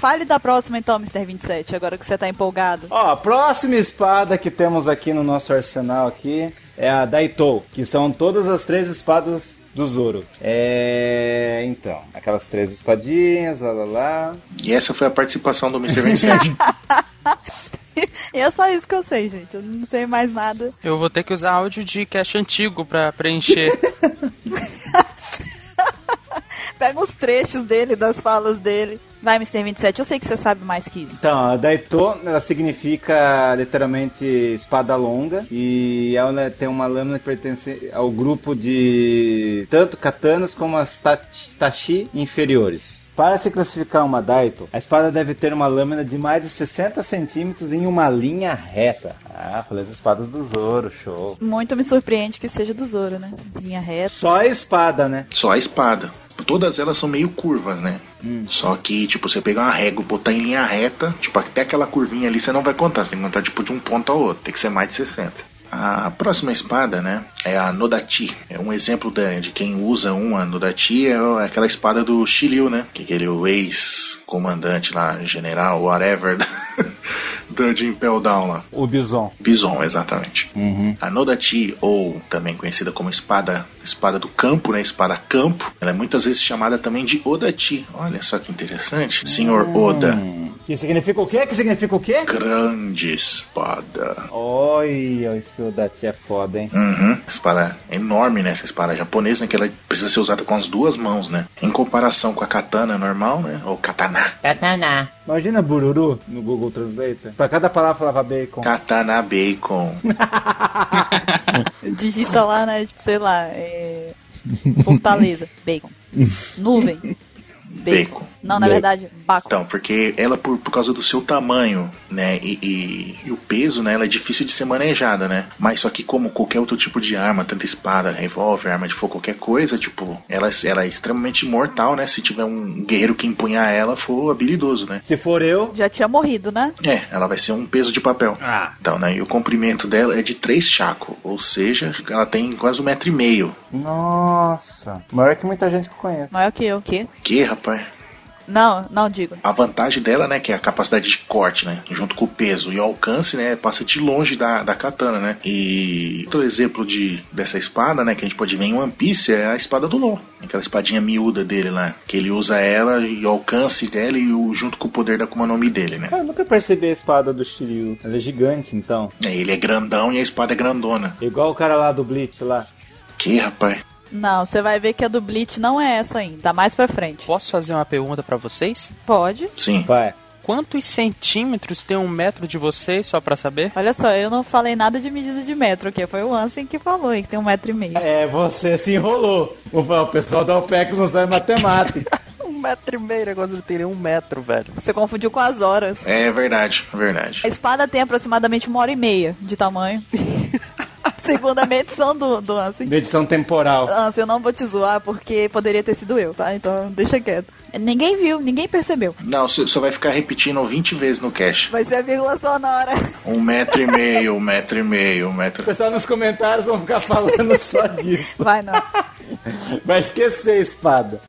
Fale da próxima então, Mr. 27, agora que você tá empolgado. Ó, a próxima espada que temos aqui no nosso arsenal aqui é a Daito, que são todas as três espadas do Zoro. É, então, aquelas três espadinhas, lá lá lá. E essa foi a participação do Mr. 27. E é só isso que eu sei, gente. Eu não sei mais nada. Eu vou ter que usar áudio de cast antigo pra preencher. Pega uns trechos dele, das falas dele. Vai, Mr. 27, eu sei que você sabe mais que isso. Então, a Daito, ela significa literalmente espada longa e ela tem uma lâmina que pertence ao grupo de tanto katanas como as tachi, inferiores. Para se classificar uma Daito, a espada deve ter uma lâmina de mais de 60 centímetros em uma linha reta. Ah, falei das espadas do Zoro, show. Muito me surpreende que seja do Zoro, né? Linha reta. Só a espada, né? Só a espada. Todas elas são meio curvas, né? Só que, tipo, você pegar uma régua e botar em linha reta, tipo, até aquela curvinha ali você não vai contar. Você tem que contar, tipo, de um ponto ao outro. Tem que ser mais de 60. A próxima espada, né, é a Nodachi. É um exemplo de, de quem usa uma Nodachi, é aquela espada do Shiryu, né? Que é aquele ex-comandante lá, general, whatever, de Impel Down lá. O Bison. Bison, exatamente. A Nodachi, ou também conhecida como espada, espada do campo, né? Espada campo, ela é muitas vezes chamada também de Odachi. Olha só que interessante. Senhor Oda, Que significa o quê? Que significa o quê? grande espada. Olha, esse Odati é foda, hein? Uhum. Espada enorme, né? Essa espada japonesa, né? Que ela precisa ser usada com as duas mãos, né? Em comparação com a katana normal, né? Ou katana. Imagina Bururu no Google Translator. Pra cada palavra falava bacon. Katana bacon. Digita lá, né? Tipo, sei lá. É... Fortaleza. Bacon. Nuvem. Bacon. Não, na Bacon. verdade, bacon. Então, porque ela, por, por causa do seu tamanho, né, e, e- e o peso, né, ela é difícil de ser manejada, né? Mas só que como qualquer outro tipo de arma, tanto espada, revólver, arma de fogo, qualquer coisa, tipo, ela, ela é extremamente mortal, né? Se tiver um guerreiro que empunhar ela, for habilidoso, né? Se for eu. Já tinha morrido, né? É, ela vai ser um peso de papel. Ah. Então, né, e o comprimento dela é de 3 chaco, ou seja, ela tem quase um metro e meio. Nossa. Maior que muita gente que conhece. Maior que eu. O quê? Que, rapaz? Não, não digo. A vantagem dela, né, que é a capacidade de corte, né, junto com o peso e o alcance, né, passa de longe da, da katana, né. E outro exemplo de dessa espada, né, que a gente pode ver em One Piece é a espada do Law, aquela espadinha miúda dele lá, que ele usa ela e o alcance dela e o junto com o poder da Mi dele, né. Cara, eu nunca percebi a espada do Shiryu. Ela é gigante, então. É, Ele é grandão e a espada é grandona. Igual o cara lá do Bleach lá. Que, rapaz? Não, você vai ver que a do Bleach não é essa ainda. Tá mais pra frente. Posso fazer uma pergunta pra vocês? Pode. Sim. Vai. Quantos centímetros tem um metro de vocês, só pra saber? Olha só, eu não falei nada de medida de metro aqui. Foi o Ansem que falou que tem um metro e meio. É, você se enrolou. O o pessoal da OPEX não sabe matemática. Um metro e meio, o negócio não tem nem um metro, velho. Você confundiu com as horas. É verdade, é verdade. A espada tem aproximadamente uma hora e meia de tamanho. Segundo a medição do, do Ansem. Medição temporal. Ansem, eu não vou te zoar porque poderia ter sido eu, tá? Então deixa quieto. Ninguém viu, ninguém percebeu. Não, você só vai ficar repetindo 20 vezes no cache. Vai ser a vírgula sonora. Um metro e meio, um metro e meio, um metro... O pessoal nos comentários vão ficar falando só disso. Vai não. Vai esquecer a espada.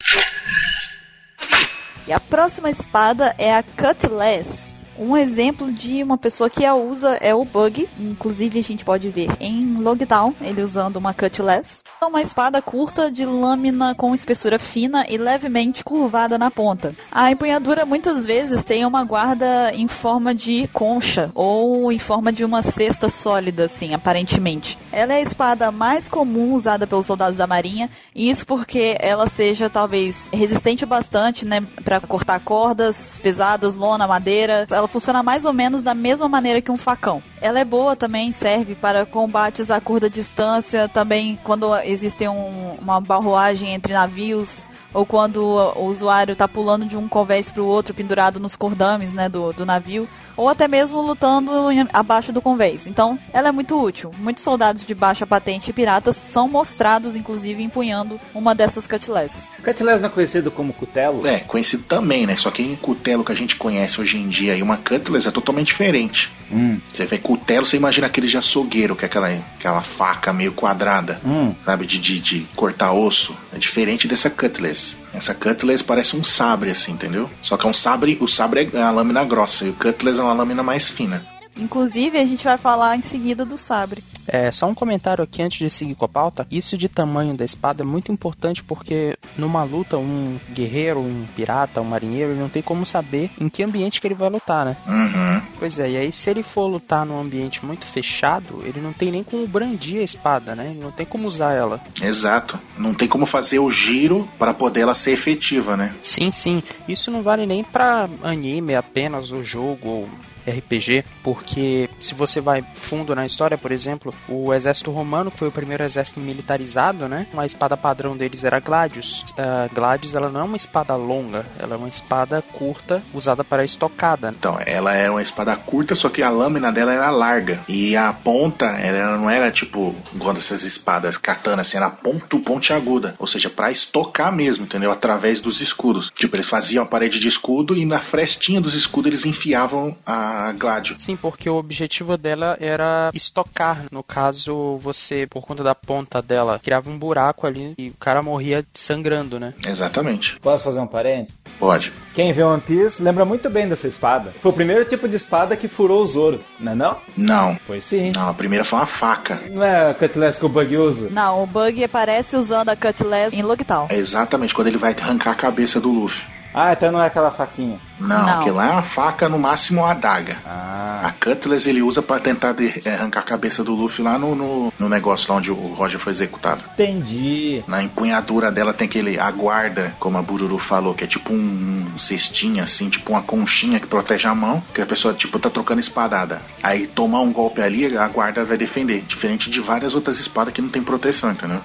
E a próxima espada é a Cutlass. Um exemplo de uma pessoa que a usa é o Bug. Inclusive, a gente pode ver em Logtown ele usando uma Cutlass. É uma espada curta de lâmina com espessura fina e levemente curvada na ponta. A empunhadura muitas vezes tem uma guarda em forma de concha ou em forma de uma cesta sólida, assim, aparentemente. Ela é a espada mais comum usada pelos soldados da Marinha, e isso porque ela seja talvez resistente bastante, né, para cortar cordas pesadas, lona, madeira. Ela funciona mais ou menos da mesma maneira que um facão. Ela é boa também, serve para combates a curta distância, também quando existe um- uma barroagem entre navios ou quando o usuário está pulando de um convés para o outro, pendurado nos cordames né, do, do navio, ou até mesmo lutando em- abaixo do convés. Então, ela é muito útil. Muitos soldados de baixa patente e piratas são mostrados, inclusive, empunhando uma dessas cutlasses. Cutlass não é conhecido como cutelo? É, conhecido também, né? Só que em cutelo que a gente conhece hoje em dia e uma cutlass é totalmente diferente. Hum. Você vê cutelo, você imagina aquele de açougueiro, que é aquela, aquela faca meio quadrada, Hum. sabe? De, de, de cortar osso. É diferente dessa cutlass. Essa cutlass parece um sabre, assim, entendeu? Só que é um sabre, o sabre é a lâmina grossa e o cutlass é uma lâmina mais fina. Inclusive, a gente vai falar em seguida do sabre. É, só um comentário aqui antes de seguir com a pauta. Isso de tamanho da espada é muito importante porque numa luta, um guerreiro, um pirata, um marinheiro, ele não tem como saber em que ambiente que ele vai lutar, né? Uhum. Pois é, e aí se ele for lutar num ambiente muito fechado, ele não tem nem como brandir a espada, né? Ele não tem como usar ela. Exato. Não tem como fazer o giro para poder ela ser efetiva, né? Sim, sim. Isso não vale nem pra anime apenas, o jogo ou RPG, porque se você vai fundo na história, por exemplo, o exército romano que foi o primeiro exército militarizado, né? A espada padrão deles era Gladius. A Gladius ela não é uma espada longa, ela é uma espada curta usada para estocada. Então, ela era uma espada curta, só que a lâmina dela era larga. E a ponta, ela não era tipo igual dessas espadas katana, assim, era ponto pontiaguda. Ou seja, para estocar mesmo, entendeu? Através dos escudos. Tipo, eles faziam a parede de escudo e na frestinha dos escudos eles enfiavam a Gladio. Sim, porque o objetivo dela era estocar. No caso, você, por conta da ponta dela, criava um buraco ali e o cara morria sangrando, né? Exatamente. Posso fazer um parênteses? Pode. Quem vê One Piece lembra muito bem dessa espada. Foi o primeiro tipo de espada que furou o Zoro, não é não? Não. Foi sim. Não, a primeira foi uma faca. Não é a Cutlass que o Bug usa? Não, o Bug aparece usando a Cutlass em Logital. É exatamente quando ele vai arrancar a cabeça do Luffy. Ah, então não é aquela faquinha. Não, Não. aquilo lá é uma faca, no máximo uma adaga. Ah. A Cutlass ele usa pra tentar de- é, arrancar a cabeça do Luffy lá no, no, no negócio lá onde o Roger foi executado. Entendi. Na empunhadura dela tem aquele a guarda, como a Bururu falou, que é tipo um, um cestinho assim, tipo uma conchinha que protege a mão, que a pessoa tipo tá trocando espadada. Aí tomar um golpe ali, a guarda vai defender, diferente de várias outras espadas que não tem proteção, entendeu?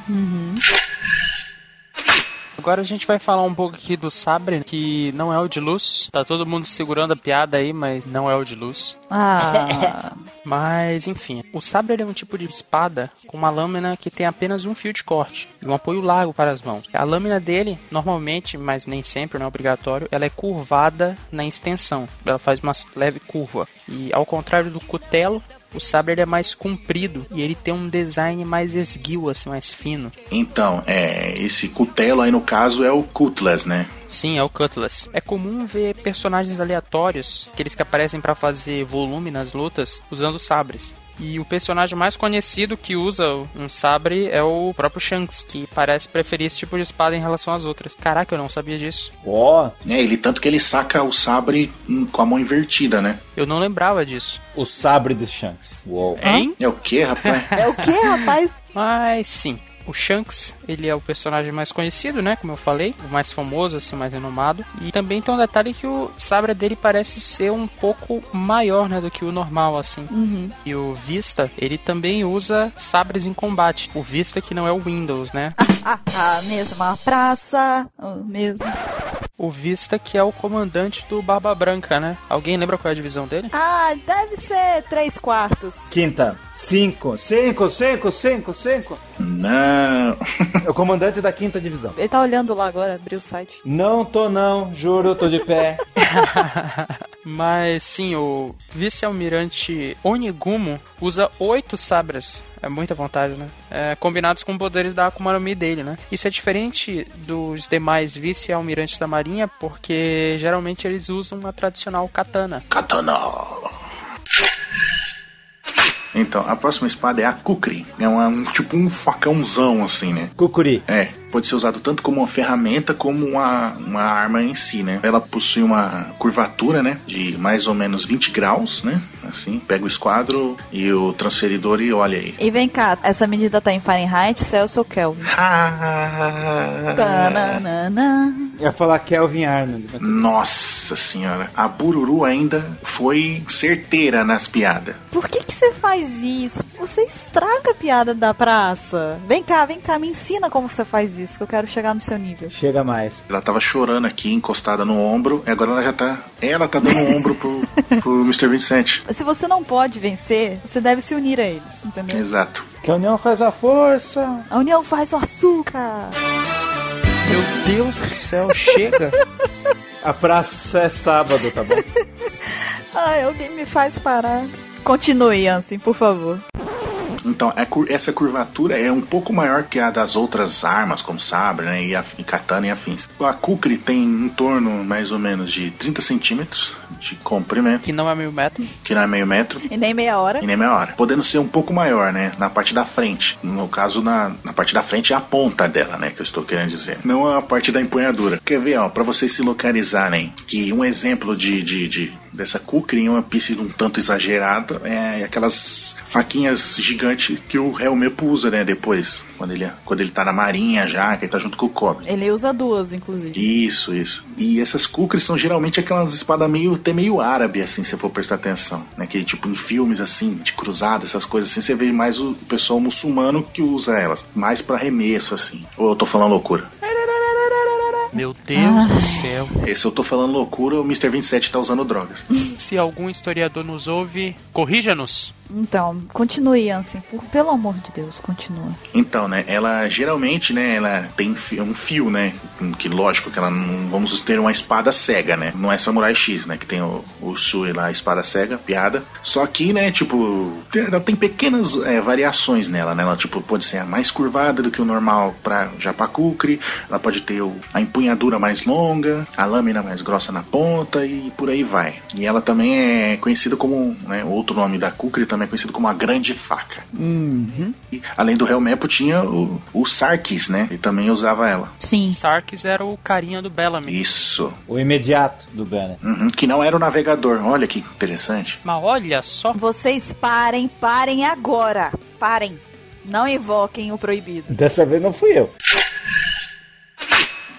Agora a gente vai falar um pouco aqui do sabre, que não é o de luz. Tá todo mundo segurando a piada aí, mas não é o de luz. Ah, Mas, enfim, o sabre é um tipo de espada com uma lâmina que tem apenas um fio de corte e um apoio largo para as mãos. A lâmina dele, normalmente, mas nem sempre, não é obrigatório, ela é curvada na extensão. Ela faz uma leve curva. E ao contrário do cutelo, o sabre ele é mais comprido e ele tem um design mais esguio, assim, mais fino. Então, é, esse cutelo aí no caso é o Cutlass, né? Sim, é o Cutlass. É comum ver personagens aleatórios, aqueles que aparecem para fazer volume nas lutas, usando sabres. E o personagem mais conhecido que usa um sabre é o próprio Shanks, que parece preferir esse tipo de espada em relação às outras. Caraca, eu não sabia disso. Ó, É, ele tanto que ele saca o sabre hum, com a mão invertida, né? Eu não lembrava disso. o sabre de Shanks. Uou. Hein? É o que, rapaz? é o que, rapaz? Mas sim, o Shanks, ele é o personagem mais conhecido, né? Como eu falei, o mais famoso, assim, mais renomado. E também tem um detalhe que o sabre dele parece ser um pouco maior, né? Do que o normal, assim. Uhum. E o Vista, ele também usa sabres em combate. O Vista que não é o Windows, né? Ah, a mesma praça, o mesmo. O Vista que é o comandante do Barba Branca, né? Alguém lembra qual é a divisão dele? Ah, deve ser três quartos. Quinta. Cinco. Cinco, cinco, cinco, cinco. Não. É o comandante da quinta divisão. Ele tá olhando lá agora, abriu o site. Não tô não, juro, tô de pé. Mas sim, o vice-almirante Onigumo usa oito sabres. É muita vontade, né? É, combinados com poderes da Akuma no Mi dele, né? Isso é diferente dos demais vice-almirantes da marinha, porque geralmente eles usam a tradicional katana. Katana. Então, a próxima espada é a Kukri. É uma, um, tipo um facãozão, assim, né? Cucuri. É, pode ser usado tanto como uma ferramenta como uma, uma arma em si, né? Ela possui uma curvatura, né? De mais ou menos 20 graus, né? Assim, pega o esquadro e o transferidor e olha aí. E vem cá, essa medida tá em Fahrenheit, Celsius ou Kelvin? Tananana. Eu ia falar Kelvin Arnold. Nossa senhora, a Bururu ainda foi certeira nas piadas. Por que que você faz isso? Você estraga a piada da praça. Vem cá, vem cá, me ensina como você faz isso, que eu quero chegar no seu nível. Chega mais. Ela tava chorando aqui, encostada no ombro, e agora ela já tá. Ela tá dando ombro pro, pro Mr. Vincent. Se você não pode vencer, você deve se unir a eles, entendeu? Exato. Que a união faz a força. A união faz o açúcar. Meu Deus do céu, chega! A praça é sábado, tá bom? Ai, alguém me faz parar. Continue, Ansem, por favor. Então, é essa curvatura é um pouco maior que a das outras armas, como sabre, né, e, a, e katana e afins. A kukri tem em torno, mais ou menos, de 30 centímetros de comprimento, Que não é meio metro. que não é meio metro, E nem meia hora. e nem meia hora. Podendo ser um pouco maior, né? Na parte da frente. No caso, na, na parte da frente é a ponta dela, né? Que eu estou querendo dizer. Não a parte da empunhadura. Quer ver, ó, pra vocês se localizarem, que um exemplo de, de, de dessa kukri em uma pista um tanto exagerada é aquelas faquinhas gigantes que o Helmepo usa, né? Depois, quando ele, quando ele tá na marinha já, que ele tá junto com o Kobe. Ele usa duas, inclusive. Isso, isso. E essas kukris são geralmente aquelas espadas meio, até meio árabe, assim, se for prestar atenção. Né? Que tipo em filmes, assim, de cruzada, essas coisas assim, você vê mais o pessoal muçulmano que usa elas. Mais pra arremesso, assim. Ou eu tô falando loucura? Meu Deus do céu. Esse eu tô falando loucura, o Mr. 27 tá usando drogas. Se algum historiador nos ouve, corrija-nos. Então, continue, Ansem. Por- Pelo amor de Deus, continua. Então, né, ela geralmente, né, ela tem um fio, né, que lógico que ela não, vamos ter uma espada cega, né, não é Samurai X, né, que tem o, o Sui lá, a espada cega, piada, só que, né, tipo, ela tem pequenas é, variações nela, né, ela, tipo, pode ser mais curvada do que o normal pra Japakukri, ela pode ter o- a empunhadura mais longa, a lâmina mais grossa na ponta e por aí vai. E ela também é conhecida como, né, outro nome da Kukri também é conhecido como a grande faca. E, além do Helmepo tinha o, o Sarkis, né? Ele também usava ela. Sim. Sarkis era o carinha do Bellamy. Isso. O imediato do Banner. Uhum, que não era o navegador. Olha que interessante. Mas olha só. Vocês parem, parem agora. Parem. Não invoquem o proibido. Dessa vez não fui eu.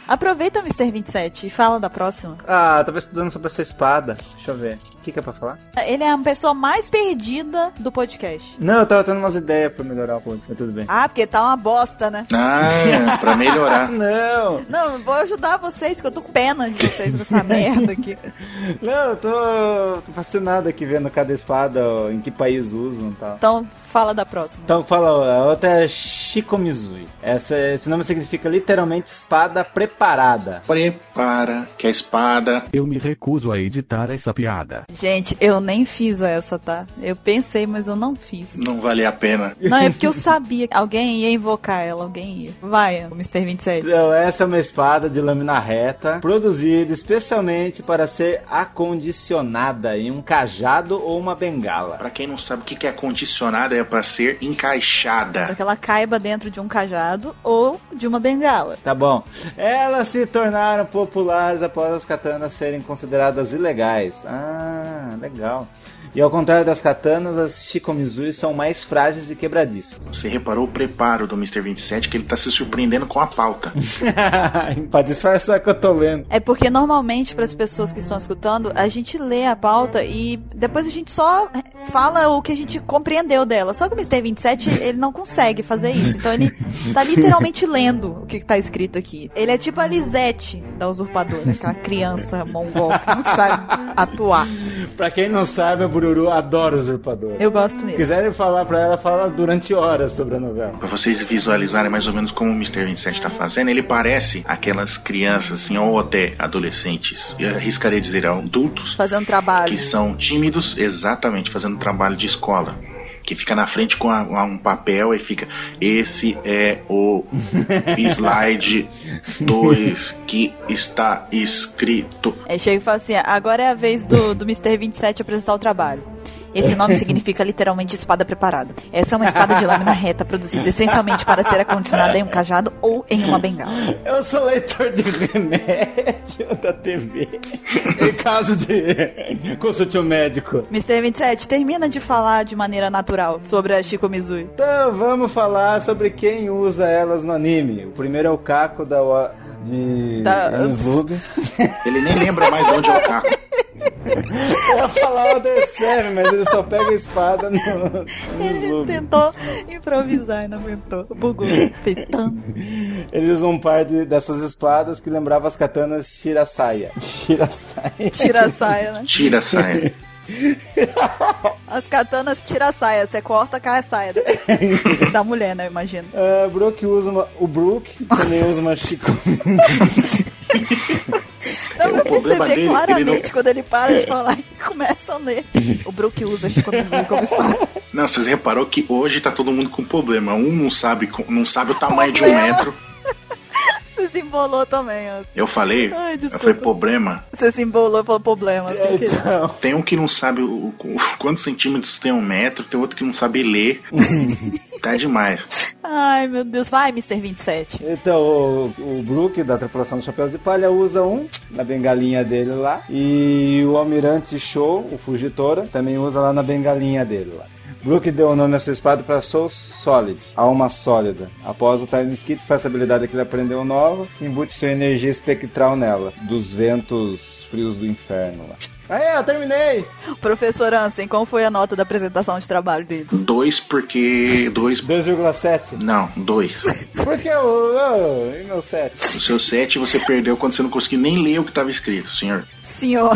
Aproveita, Mr. 27, e fala da próxima. Ah, tava estudando sobre essa espada. Deixa eu ver. Que, que é pra falar? Ele é a pessoa mais perdida do podcast. Não, eu tava tendo umas ideias pra melhorar o podcast, mas tudo bem. Ah, porque tá uma bosta, né? Ah, pra melhorar. Não, Não, vou ajudar vocês, que eu tô com pena de vocês com essa merda aqui. não, eu tô, tô fascinado aqui vendo cada espada, ó, em que país usam e tal. Então, fala da próxima. Então fala, a outra é Shikomizui. Essa, esse nome significa literalmente espada preparada. Prepara que a espada. Eu me recuso a editar essa piada. Gente, eu nem fiz essa, tá? Eu pensei, mas eu não fiz. Não vale a pena. Não, é porque eu sabia que alguém ia invocar ela, alguém ia. Vai, Mr. 27. Então, essa é uma espada de lâmina reta, produzida especialmente para ser acondicionada em um cajado ou uma bengala. Pra quem não sabe o que que é condicionada, é pra ser Pra encaixada. que ela caiba dentro de um cajado ou de uma bengala. Tá bom. Elas se tornaram populares após as katanas serem consideradas ilegais. Ah, legal. E ao contrário das katanas, as Shikomizui são mais frágeis e quebradiças. Você reparou o preparo do Mr. 27 que ele tá se surpreendendo com a pauta. pra disfarçar que eu tô lendo. É porque normalmente, para as pessoas que estão escutando, a gente lê a pauta e depois a gente só fala o que a gente compreendeu dela. Só que o Mr. 27, ele não consegue fazer isso. Então ele tá literalmente lendo o que tá escrito aqui. Ele é tipo a Lisette da usurpadora, aquela criança mongol que não sabe atuar. Pra quem não sabe, a Bururu adora o usurpador. Eu gosto Se mesmo. quiserem falar pra ela, fala durante horas sobre a novela. Pra vocês visualizarem mais ou menos como o Mr. 27 tá fazendo, ele parece aquelas crianças, assim, ou até adolescentes, eu arriscaria dizer adultos, Fazendo trabalho. que são tímidos, exatamente, fazendo trabalho de escola. Que fica na frente com a- a um papel e fica. Esse é o slide 2 que está escrito. Aí chega e fala assim: agora é a vez do, do Mr. 27 apresentar o trabalho. Esse nome significa literalmente espada preparada. Essa é uma espada de lâmina reta produzida essencialmente para ser acondicionada em um cajado ou em uma bengala. Eu sou leitor de remédio da TV. em caso de consulte um médico. Mr. 27, termina de falar de maneira natural sobre a Shiko Mizui. Então vamos falar sobre quem usa elas no anime. O primeiro é o Kako da de Da- Enzlub. Ele nem lembra mais de onde é o carro. Eu ia falar o mas ele só pega a espada no, no Ele Enzlub. tentou improvisar e não aguentou. Bugou. Fez. Ele usa um par de, dessas espadas que lembrava as katanas Shirasaya. Shirasaya. Tira a saia, né? Tira a saia. As katanas tira a saia. Você corta, cai a saia depois. Da mulher, né? Eu imagino. Ah, Brook usa uma, o Brook também usa uma Shiko. Dá É, pra problema perceber dele, ele claramente não- quando ele para de falar e começa a ler. O Brook usa Chico Mizuki como espada. Não, vocês reparou que hoje tá todo mundo com problema. Um não sabe, não sabe o tamanho de um Problema. metro. Você se embolou também, ó. Eu falei, Ai, eu falei problema. Você se embolou pelo problema, sem querer. Então, Tem um que não sabe o, o- quantos centímetros tem um metro, tem outro que não sabe ler. tá demais. Ai, meu Deus. Vai, Mr. 27. então o, o Brook da tripulação dos Chapéus de Palha usa um na bengalinha dele lá. E o Almirante Show, o Fugitora, também usa lá na bengalinha dele lá. Brook deu o nome à sua espada para Soul Solid, alma sólida. Após o Time Skit, foi essa habilidade que ele aprendeu nova, que embute sua energia espectral nela, dos ventos frios do inferno lá. Aê, eu terminei! Professor Ansem, qual foi a nota da apresentação de trabalho dele? Dois porque. Dois. 2,7. Não, dois. Por que o. Oh, e meu 7? O seu sete você perdeu quando você não conseguiu nem ler o que estava escrito, senhor. Senhor.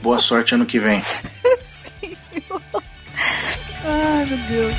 Boa sorte ano que vem. Ai, meu Deus.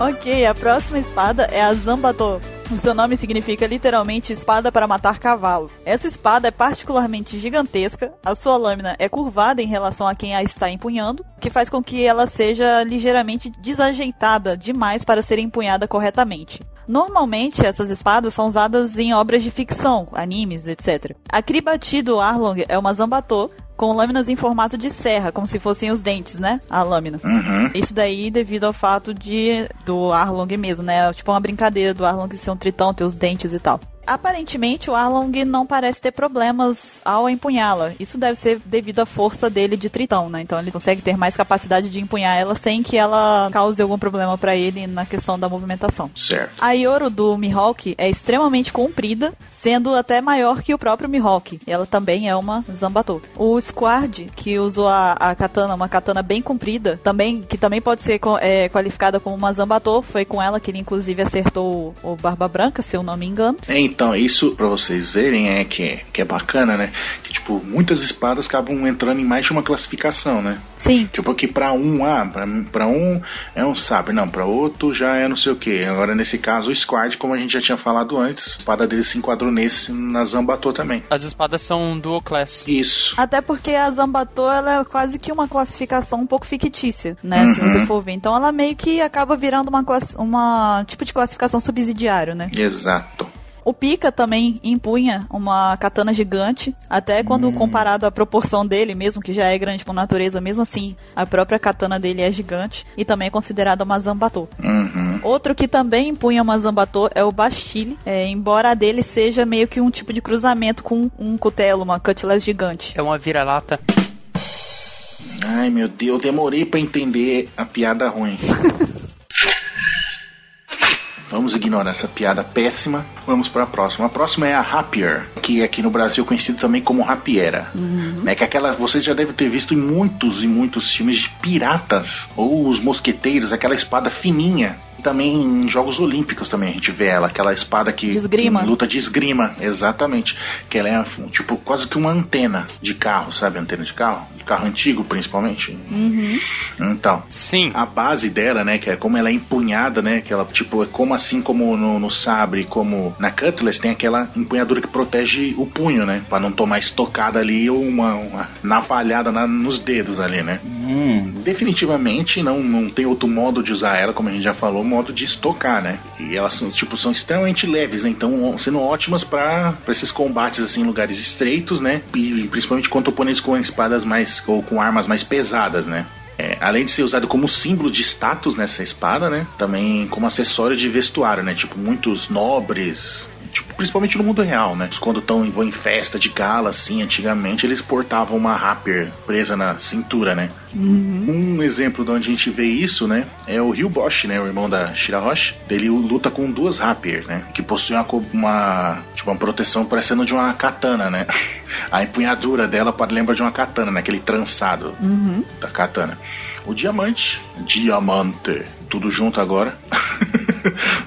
Ok, a próxima espada é a Zambato. O seu nome significa literalmente espada para matar cavalo. Essa espada é particularmente gigantesca, a sua lâmina é curvada em relação a quem a está empunhando, o que faz com que ela seja ligeiramente desajeitada demais para ser empunhada corretamente. Normalmente, essas espadas são usadas em obras de ficção, animes, etc. A Kribati do Arlong é uma Zambato, com lâminas em formato de serra, como se fossem os dentes, né? A lâmina. Uhum. Isso daí devido ao fato de do Arlong mesmo, né? Tipo uma brincadeira do Arlong ser um tritão, ter os dentes e tal. Aparentemente, o Arlong não parece ter problemas ao empunhá-la. Isso deve ser devido à força dele de tritão, né? Então ele consegue ter mais capacidade de empunhar ela sem que ela cause algum problema pra ele na questão da movimentação. Certo. A Yoro do Mihawk é extremamente comprida, sendo até maior que o próprio Mihawk. Ela também é uma Zambato. O Squard, que usou a, a katana, uma katana bem comprida, também que também pode ser é, qualificada como uma Zambato, foi com ela que ele inclusive acertou o, o Barba Branca, se eu não me engano. É, então, isso pra vocês verem é que, que é bacana, né? Que, tipo, muitas espadas acabam entrando em mais de uma classificação, né? Sim, Tipo, aqui pra um, ah, pra, pra um é um sabre, não, pra outro já é não sei o que. Agora, nesse caso, o Squad, como a gente já tinha falado antes, a espada dele se enquadrou nesse, na Zambato também. As espadas são dual class. Isso. Até porque a Zambato ela é quase que uma classificação um pouco fictícia, né? Se Uhum. você for ver. Então ela meio que acaba virando uma, class... uma tipo de classificação subsidiário, né? Exato. O Pika também empunha uma katana gigante, até quando comparado à proporção dele, mesmo que já é grande por natureza, mesmo assim, a própria katana dele é gigante e também é considerada uma Zambato. Uhum. Outro que também empunha uma Zambato é o Bastille, é, embora a dele seja meio que um tipo de cruzamento com um cutelo, uma cutlass gigante. É uma vira-lata. Ai, meu Deus, eu demorei pra entender a piada ruim. Vamos ignorar essa piada péssima. Vamos para a próxima. A próxima é a Rapier, que aqui no Brasil é conhecido também como Rapiera. Né, que aquela vocês já devem ter visto em muitos e muitos filmes de piratas ou os mosqueteiros, aquela espada fininha. E também em Jogos Olímpicos também a gente vê ela, aquela espada que De esgrima. em luta de esgrima, exatamente. Que ela é tipo quase que uma antena de carro, sabe? Antena de carro, de carro antigo principalmente. Então, Sim. a base dela, né, que é como ela é empunhada, né, que ela, tipo, é como assim como no, no sabre, como na Cutlass, tem aquela empunhadura que protege o punho, né, Pra não tomar estocada ali ou uma, uma navalhada na- nos dedos ali, né. Hum, Definitivamente não, não tem outro modo de usar ela, como a gente já falou, modo de estocar, né? E elas são, tipo, são extremamente leves, né? Então sendo ótimas para esses combates assim em lugares estreitos, né? E principalmente contra oponentes com espadas mais ou com armas mais pesadas, né? É, além de ser usado como símbolo de status nessa espada, né? Também como acessório de vestuário, né? Tipo, muitos nobres, tipo, principalmente no mundo real, né? Quando tão, vão em festa de gala, assim, antigamente, eles portavam uma rapier presa na cintura, né? Um exemplo de onde a gente vê isso, né? É o Ryu Bosch, né? O irmão da Shirahoshi. Ele luta com duas rapiers, né? Que possuem uma, uma, tipo, uma proteção parecendo de uma katana, né? A empunhadura dela pode lembrar de uma katana, né? Aquele trançado da katana. O diamante, diamante, tudo junto agora.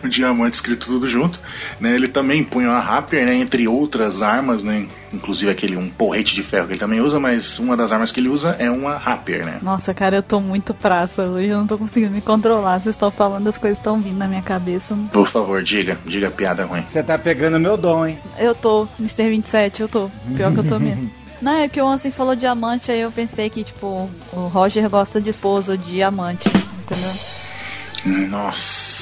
o diamante escrito tudo junto. Né? Ele também punha uma rapier, né? Entre outras armas, né? Inclusive aquele um porrete de ferro que ele também usa, mas uma das armas que ele usa é uma rapier, né? Nossa, cara, eu tô muito praça hoje, eu não tô conseguindo me controlar. Vocês estão falando, as coisas estão vindo na minha cabeça. Por favor, diga, diga a piada ruim. Você tá pegando meu dom, hein? Eu tô, Mr. 27, eu tô. Pior que eu tô mesmo. Não, é que o Ansem falou diamante, aí eu pensei que, tipo, o Roger gosta de esposa diamante, entendeu? Nossa.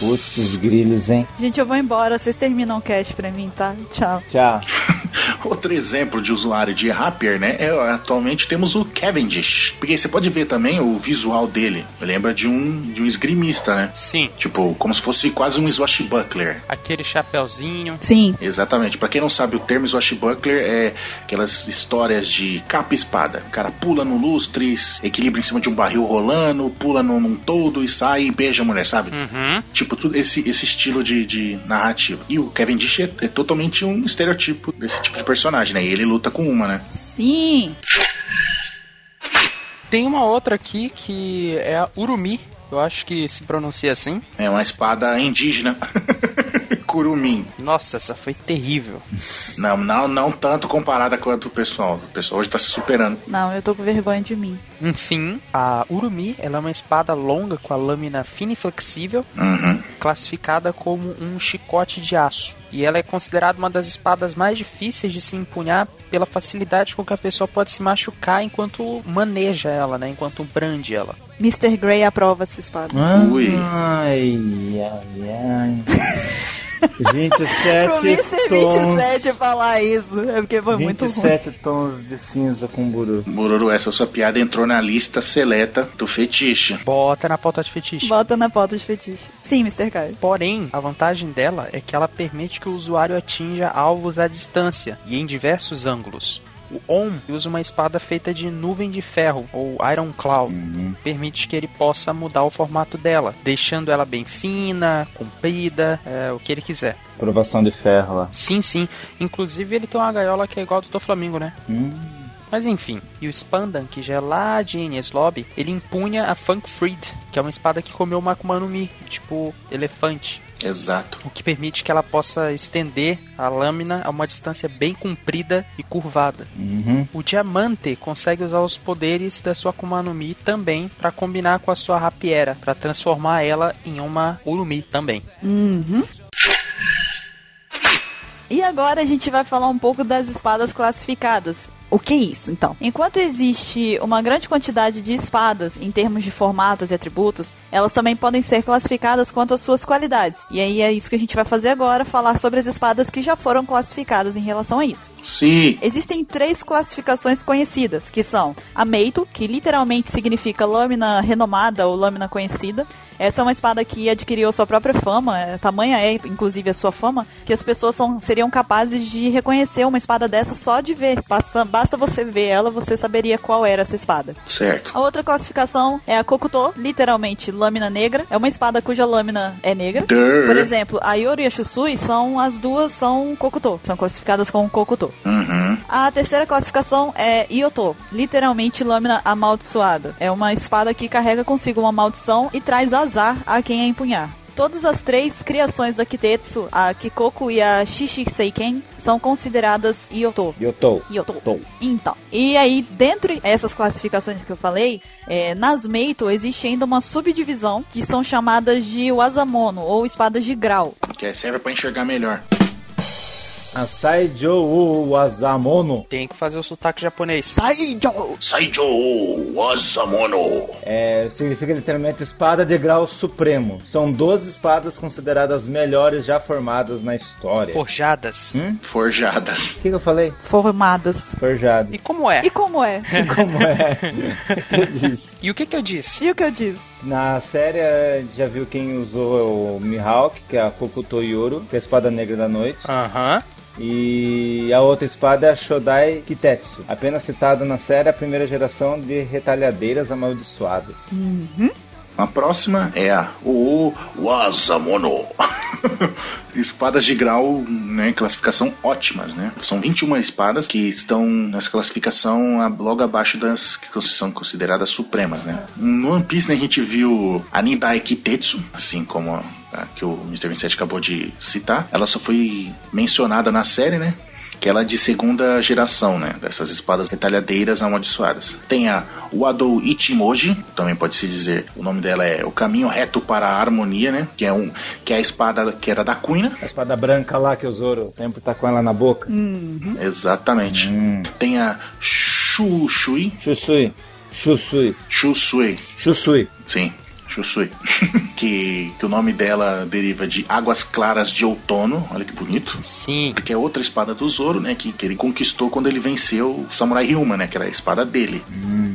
Putz, grilhos, hein? Gente, eu vou embora, vocês terminam o cast pra mim, tá? Tchau. Tchau. Outro exemplo de usuário de Rapier, né? É, atualmente temos o Cavendish. Porque você pode ver também o visual dele. Lembra de um, de um esgrimista, né? Sim, Tipo, como se fosse quase um swashbuckler. aquele chapéuzinho. Sim. Exatamente. Pra quem não sabe, o termo swashbuckler é aquelas histórias de capa e espada. O cara pula no lustre, equilibra em cima de um barril rolando, pula num, num todo e sai e beija a mulher, sabe? Uhum. Tipo, tudo esse, esse estilo de, de narrativa. E o Kevin Dish é, é totalmente um estereotipo desse tipo de personagem, né? E ele luta com uma, né? Sim. Tem uma outra aqui que é a Urumi. Eu acho que se pronuncia assim. É uma espada indígena. Curumim. Nossa, essa foi terrível. Não, não, não tanto comparada quanto o pessoal. O pessoal hoje tá se superando. Não, eu tô com vergonha de mim. Enfim, a Urumi ela é uma espada longa com a lâmina fina e flexível, Uhum. classificada como um chicote de aço. E ela é considerada uma das espadas mais difíceis de se empunhar pela facilidade com que a pessoa pode se machucar enquanto maneja ela, né? Enquanto brande ela. Mr. Grey aprova essa espada. Ui. Ai, ai, ai. 27 Pro Mr. tons. 27 falar isso, é porque foi muito ruim. 27 tons de cinza com buru. Bururu, essa sua piada entrou na lista seleta do fetiche. Bota na pauta de fetiche. Bota na pauta de fetiche. Sim, Mr. Kai. Porém, a vantagem dela é que ela permite que o usuário atinja alvos à distância e em diversos ângulos. O Om usa uma espada feita de nuvem de ferro, ou Iron Claw. Permite que ele possa mudar o formato dela, deixando ela bem fina, comprida, é, o que ele quiser. Provação de ferro lá. Sim, sim. Inclusive ele tem uma gaiola que é igual do do Flamengo, né? Hum. Mas enfim, e o Spandan, que já é lá de Enies Lobby, ele empunha a Funk Freed, que é uma espada que comeu uma Akuma no Mi, tipo elefante. Exato. o que permite que ela possa estender a lâmina a uma distância bem comprida e curvada. Uhum. O diamante consegue usar os poderes da sua Akuma no Mi também para combinar com a sua rapiera, para transformar ela em uma Urumi também. Uhum. E agora a gente vai falar um pouco das espadas classificadas. O que é isso, então? Enquanto existe uma grande quantidade de espadas em termos de formatos e atributos, elas também podem ser classificadas quanto às suas qualidades. E aí é isso que a gente vai fazer agora, falar sobre as espadas que já foram classificadas em relação a isso. Sim. Existem três classificações conhecidas, que são a Meito, que literalmente significa lâmina renomada ou lâmina conhecida. Essa é uma espada que adquiriu sua própria fama, é, tamanha é inclusive a sua fama, que as pessoas são, seriam capazes de reconhecer uma espada dessa só de ver. Basta, basta você ver ela, você saberia qual era essa espada. Certo. A outra classificação é a Kokuto, literalmente lâmina negra. É uma espada cuja lâmina é negra. Durr. Por exemplo, a Yoru e a Shusui são as duas são Kokuto, são classificadas como Kokuto. Uhum. A terceira classificação é Ioto, literalmente lâmina amaldiçoada. É uma espada que carrega consigo uma maldição e traz azar a quem a empunhar. Todas as três criações da Kitetsu, a Kikoku e a Shishiseiken, são consideradas tô. Ioto. Tô. Então, e aí, dentre essas classificações que eu falei, é, nas Meito existe ainda uma subdivisão que são chamadas de Wazamono, ou espadas de grau. Que serve pra enxergar melhor. Asai Joe Wazamono Tem que fazer o sotaque japonês. Saijo! Saijo Wasamono. é, significa literalmente espada de grau supremo. São 12 espadas consideradas melhores já formadas na história. Forjadas. Hum? Forjadas. O que, que eu falei? Formadas. Forjado. E como é? E como é? Como é? eu disse. E o que que eu disse? E o que eu disse? Na série, a gente já viu quem usou o Mihawk, que é a Kokuto Yoro, que é a espada negra da noite. Aham. E a outra espada é a Shodai Kitetsu, apenas citada na série a primeira geração de retalhadeiras amaldiçoadas. A próxima é a o Wasamono. espadas de grau, né, classificação ótimas, né? São 21 espadas que estão nessa classificação a- logo abaixo das que são consideradas supremas, né? No One Piece, né, a gente viu a Nidai Kitetsu, assim como a que o Mr. 27 acabou de citar. Ela só foi mencionada na série, né? que ela é de segunda geração, né? Dessas espadas retalhadeiras amaldiçoadas. Tem a Wado Ichimoji, também pode se dizer, o nome dela é O Caminho Reto para a Harmonia, né? Que é, um, que é a espada que era da Kuina. A espada branca lá que o Zoro sempre tá com ela na boca. Exatamente. Tem a Shushui. Shusui. Shusui. Shusui. Shusui. Sim. Shusui. que, que o nome dela deriva de Águas Claras de Outono. Olha que bonito. Sim. que é outra espada do Zoro, né? Que, que ele conquistou quando ele venceu o Samurai Ryuma, né? Que era a espada dele.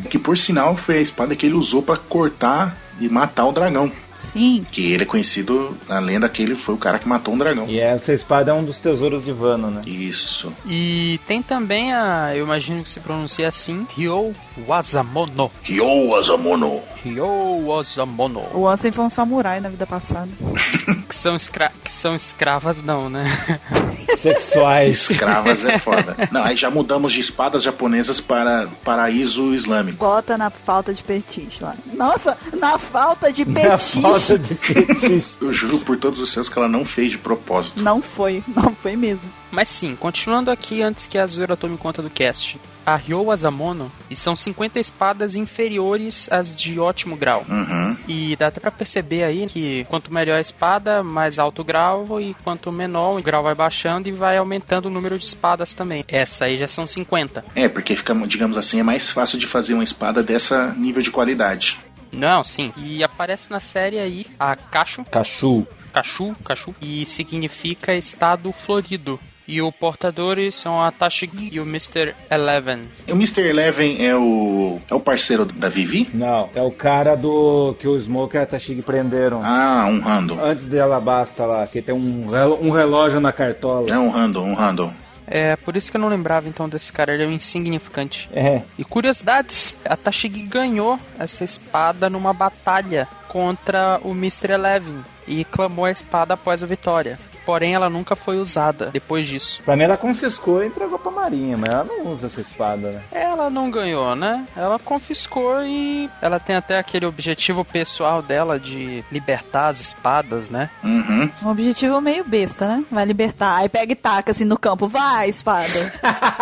Que por sinal foi a espada que ele usou para cortar e matar o dragão. Sim. Que ele é conhecido, na lenda que ele foi o cara que matou um dragão. E essa espada é um dos tesouros de Vano, né? Isso. E tem também a, eu imagino que se pronuncia assim, Ryo Wazamono. Ryo Azamono. Ryo Wazamono. O Ansem foi um samurai na vida passada. Que são, escra que são escravas não, né? Sexuais. Escravas é foda. Não, aí já mudamos de espadas japonesas para paraíso islâmico. Bota na falta de petiche lá. Nossa, na falta de Na petiche. falta de fetiche. Eu juro por todos os céus que ela não fez de propósito. Não foi, não foi mesmo. Mas sim, continuando aqui antes que a Zora tome conta do cast. A Ryo Wazamono, e são 50 espadas inferiores às de ótimo grau. Uhum. E dá até pra perceber aí que quanto melhor a espada, mais alto o grau, e quanto menor o grau vai baixando e vai aumentando o número de espadas também. Essa aí já são 50. É, porque fica, digamos assim, é mais fácil de fazer uma espada dessa nível de qualidade. Não, sim. E aparece na série aí a Cacho, Cachu. Cachu, Cachu, e significa estado florido. E os portadores são a Tashigi e o Mr. Eleven. E o Mr. Eleven é o. é o parceiro da Vivi? Não, é o cara do que o Smoke e a Tashigi prenderam. Ah, um random. Antes dela basta lá, que tem um, relo- um relógio na cartola. É um random, um random. É por isso que eu não lembrava então desse cara, ele é um insignificante. É. E curiosidades, a Tashigi ganhou essa espada numa batalha contra o Mr. Eleven e clamou a espada após a vitória. Porém, ela nunca foi usada depois disso. Pra mim ela confiscou e entregou pra Marinha, mas ela não usa essa espada, né? Ela não ganhou, né? Ela confiscou e ela tem até aquele objetivo pessoal dela de libertar as espadas, né? Uhum. Um objetivo meio besta, né? Vai libertar. Aí pega e taca assim no campo. Vai, espada.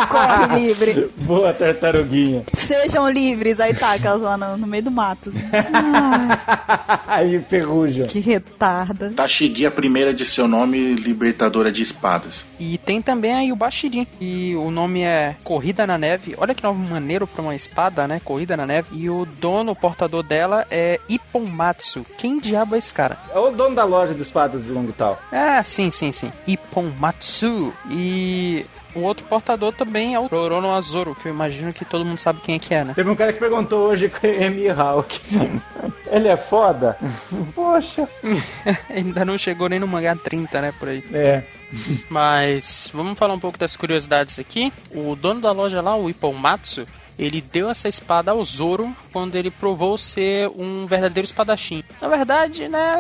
Corre livre. Boa tartaruguinha. Sejam livres. Aí taca elas lá no, no meio do mato. assim. Ai, Aí ferruja. que retarda. Tashigi, a primeira de seu nome, libertadora de espadas. E tem também aí o Bashiri, e o nome é Corrida na Neve. Olha que nome maneiro pra uma espada, né? Corrida na Neve. E o dono, o portador dela é Ipponmatsu. Quem diabo é esse cara? É o dono da loja de espadas de Longtal. Ah, sim, sim, sim. Ipponmatsu. E o outro portador também é o Rorono Azoro, que eu imagino que todo mundo sabe quem é que é, né? Teve um cara que perguntou hoje com M. Hawk. Ele é foda? Poxa. Ainda não chegou nem no mangá 30, né, por aí. É. Mas vamos falar um pouco das curiosidades aqui. O dono da loja lá, o Ipponmatsu, ele deu essa espada ao Zoro quando ele provou ser um verdadeiro espadachim. Na verdade, né,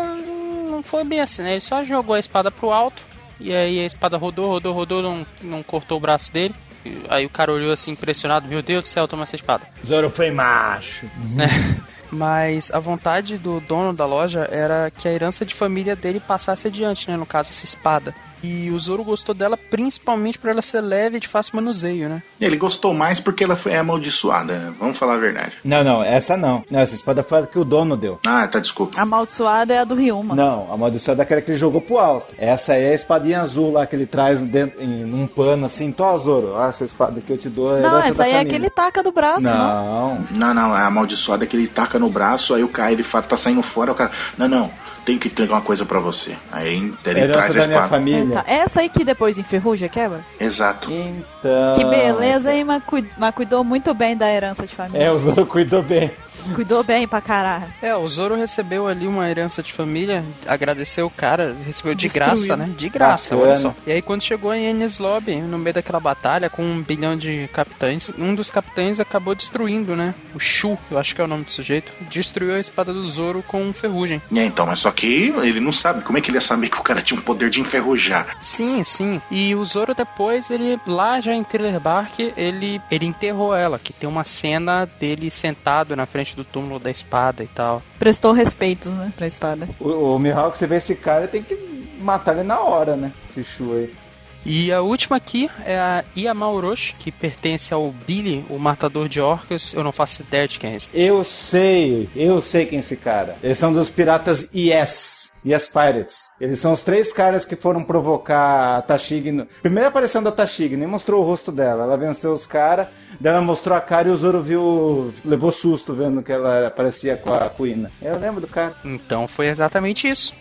não foi bem assim, né? Ele só jogou a espada pro alto e aí a espada rodou, rodou, rodou, não, não cortou o braço dele. Aí o cara olhou assim impressionado, meu Deus do céu, toma essa espada. Zoro foi macho. né? Mas a vontade do dono da loja era que a herança de família dele passasse adiante, né? No caso, essa espada. E o Zoro gostou dela principalmente por ela ser leve e de fácil manuseio, né? Ele gostou mais porque ela foi amaldiçoada, vamos falar a verdade. Não, não, essa não. Não, essa espada foi a que o dono deu. Ah, tá, desculpa. A amaldiçoada é a do Ryuma. Não, a maldição é daquela que ele jogou pro alto. Essa aí é a espadinha azul lá que ele traz dentro, em um pano assim. Tó, Zoro, ah, essa espada que eu te dou é Não, essa da aí é aquele taca do braço, não? Não, Não, não, a amaldiçoada é que ele taca no braço, aí o cara ele fala, tá saindo fora, o cara, não, não, tenho que entregar uma coisa pra você. Aí ele herança traz a da minha espada. família. Tá, Essa aí que depois enferruja, quebra? Exato. Então. Que beleza, hein? Mas, cui- mas cuidou muito bem da herança de família. É, o Zoro cuidou bem. Cuidou bem pra caralho. É, o Zoro recebeu ali uma herança de família, agradeceu o cara, recebeu de graça, né? De graça, Bacana. olha só. E aí quando chegou em Enies Lobby, no meio daquela batalha com um bilhão de capitães, um dos capitães acabou destruindo, né? O Shu, eu acho que é o nome do sujeito, destruiu a espada do Zoro com ferrugem. É, então, mas só que ele não sabe. Como é que ele ia saber que o cara tinha um poder de enferrujar? Sim, sim. E o Zoro depois, ele lá já em Thriller Bark, ele, ele enterrou ela, que tem uma cena dele sentado na frente do túmulo da espada e tal. Prestou respeitos, né, pra espada. O, o Mihawk, você vê esse cara, tem que matar ele na hora, né? Esse Shu aí. E a última aqui é a Yamauroshi, que pertence ao Billy, o matador de orcas. Eu não faço ideia de quem é esse. Eu sei, eu sei quem é esse cara. Eles são dos piratas Yes. Yes Pirates. Eles são os três caras que foram provocar a Tashig. No... Primeira aparição da Tashig, nem mostrou o rosto dela. Ela venceu os caras, daí ela mostrou a cara e o Zoro viu. levou susto vendo que ela parecia com a Kuina. Eu lembro do cara. Então foi exatamente isso.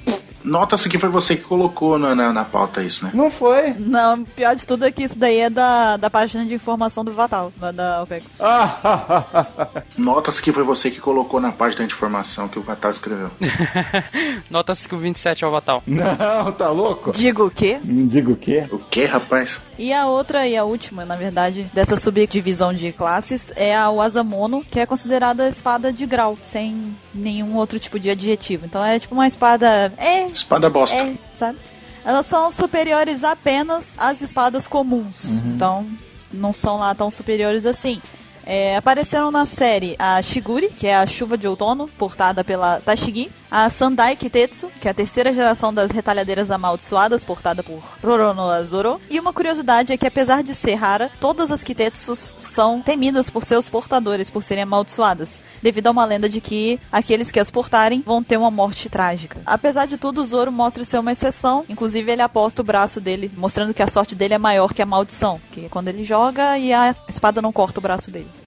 Nota-se que foi você que colocou na, na, na pauta isso, né? Não foi. Não, pior de tudo é que isso daí é da, da página de informação do Vatal, da, da OPEX. Ah, Nota-se que foi você que colocou na página de informação que o Vatal escreveu. Nota-se que o 27 é o Vatal. não, tá louco? Digo o quê? Digo o quê? O que, rapaz? E a outra e a última, na verdade, dessa subdivisão de classes é a Wasamono, que é considerada espada de grau, sem nenhum outro tipo de adjetivo. Então é tipo uma espada. É, Espada bosta. é, sabe? Elas são superiores apenas às espadas comuns. Então, não são lá tão superiores assim. É, apareceram na série a Shiguri, que é a chuva de outono, portada pela Tashigi. A Sandai Kitetsu, que é a terceira geração das retalhadeiras amaldiçoadas, portada por Roronoa Zoro. E uma curiosidade é que, apesar de ser rara, todas as Kitetsus são temidas por seus portadores, por serem amaldiçoadas, devido a uma lenda de que aqueles que as portarem vão ter uma morte trágica. Apesar de tudo, o Zoro mostra ser uma exceção, inclusive ele aposta o braço dele, mostrando que a sorte dele é maior que a maldição, que é quando ele joga e a espada não corta o braço dele.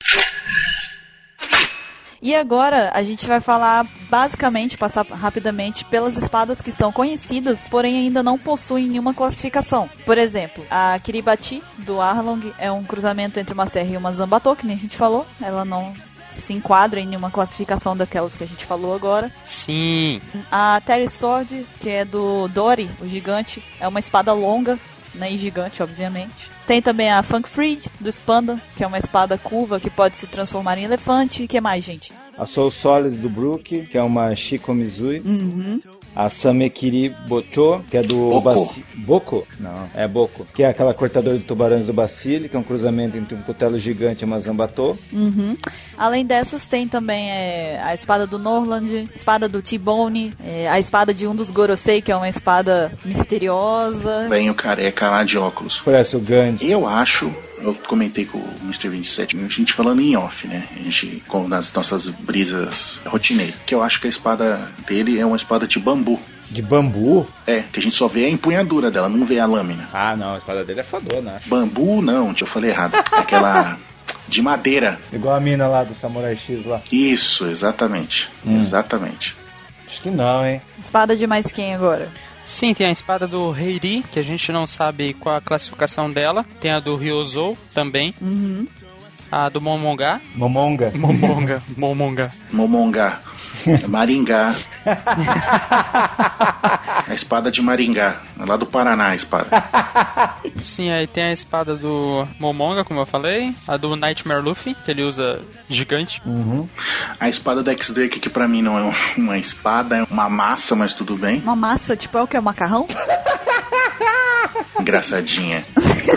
E agora a gente vai falar basicamente, passar rapidamente pelas espadas que são conhecidas, porém ainda não possuem nenhuma classificação. Por exemplo, a Kiribati do Arlong é um cruzamento entre uma serra e uma Zambato, que nem a gente falou. Ela não se enquadra em nenhuma classificação daquelas que a gente falou agora. Sim. A Terry Sword, que é do Dory, o gigante, é uma espada longa, né, e gigante, obviamente. Tem também a Funk Freed, do Spanda, que é uma espada curva que pode se transformar em elefante. E que mais, gente? A Soul Solid do Brook, que é uma Shikomizui. Uhum. A Samekiri Bocho, que é do Boko. Basti... Boko? Não, é Boko. Que é aquela cortadora de tubarões do Bastille, que é um cruzamento entre um cutelo gigante e uma zambatô. Uhum. Além dessas, tem também é, a espada do Norland, espada do T-Bone, é, a espada de um dos Gorosei, que é uma espada misteriosa. Vem o careca lá de óculos. Parece o Gandhi. Eu acho, eu comentei com o Mr. 27, a gente falando em off, né? A gente, com nas nossas brisas rotineiras, que eu acho que a espada dele é uma espada de bambu. De bambu? É, que a gente só vê a empunhadura dela, não vê a lâmina. Ah, não, a espada dele é fodona, acho. Bambu, não, eu falei errado. É aquela de madeira. Igual a mina lá do Samurai X lá. Isso, exatamente. Exatamente. Acho que não, hein? Espada de mais quem agora? Sim, tem a espada do Reiri, que a gente não sabe qual a classificação dela. Tem a do Ryozou também. Uhum. A do Momonga. Momonga. Momonga. Momonga. Momongá. Maringá. a espada de Maringá. É lá do Paraná a espada. Sim, aí tem a espada do Momonga, como eu falei. A do Nightmare Luffy, que ele usa gigante. A espada da X-Drake, que pra mim não é uma espada, é uma massa, mas tudo bem. Uma massa, tipo, é o que? Macarrão? Engraçadinha.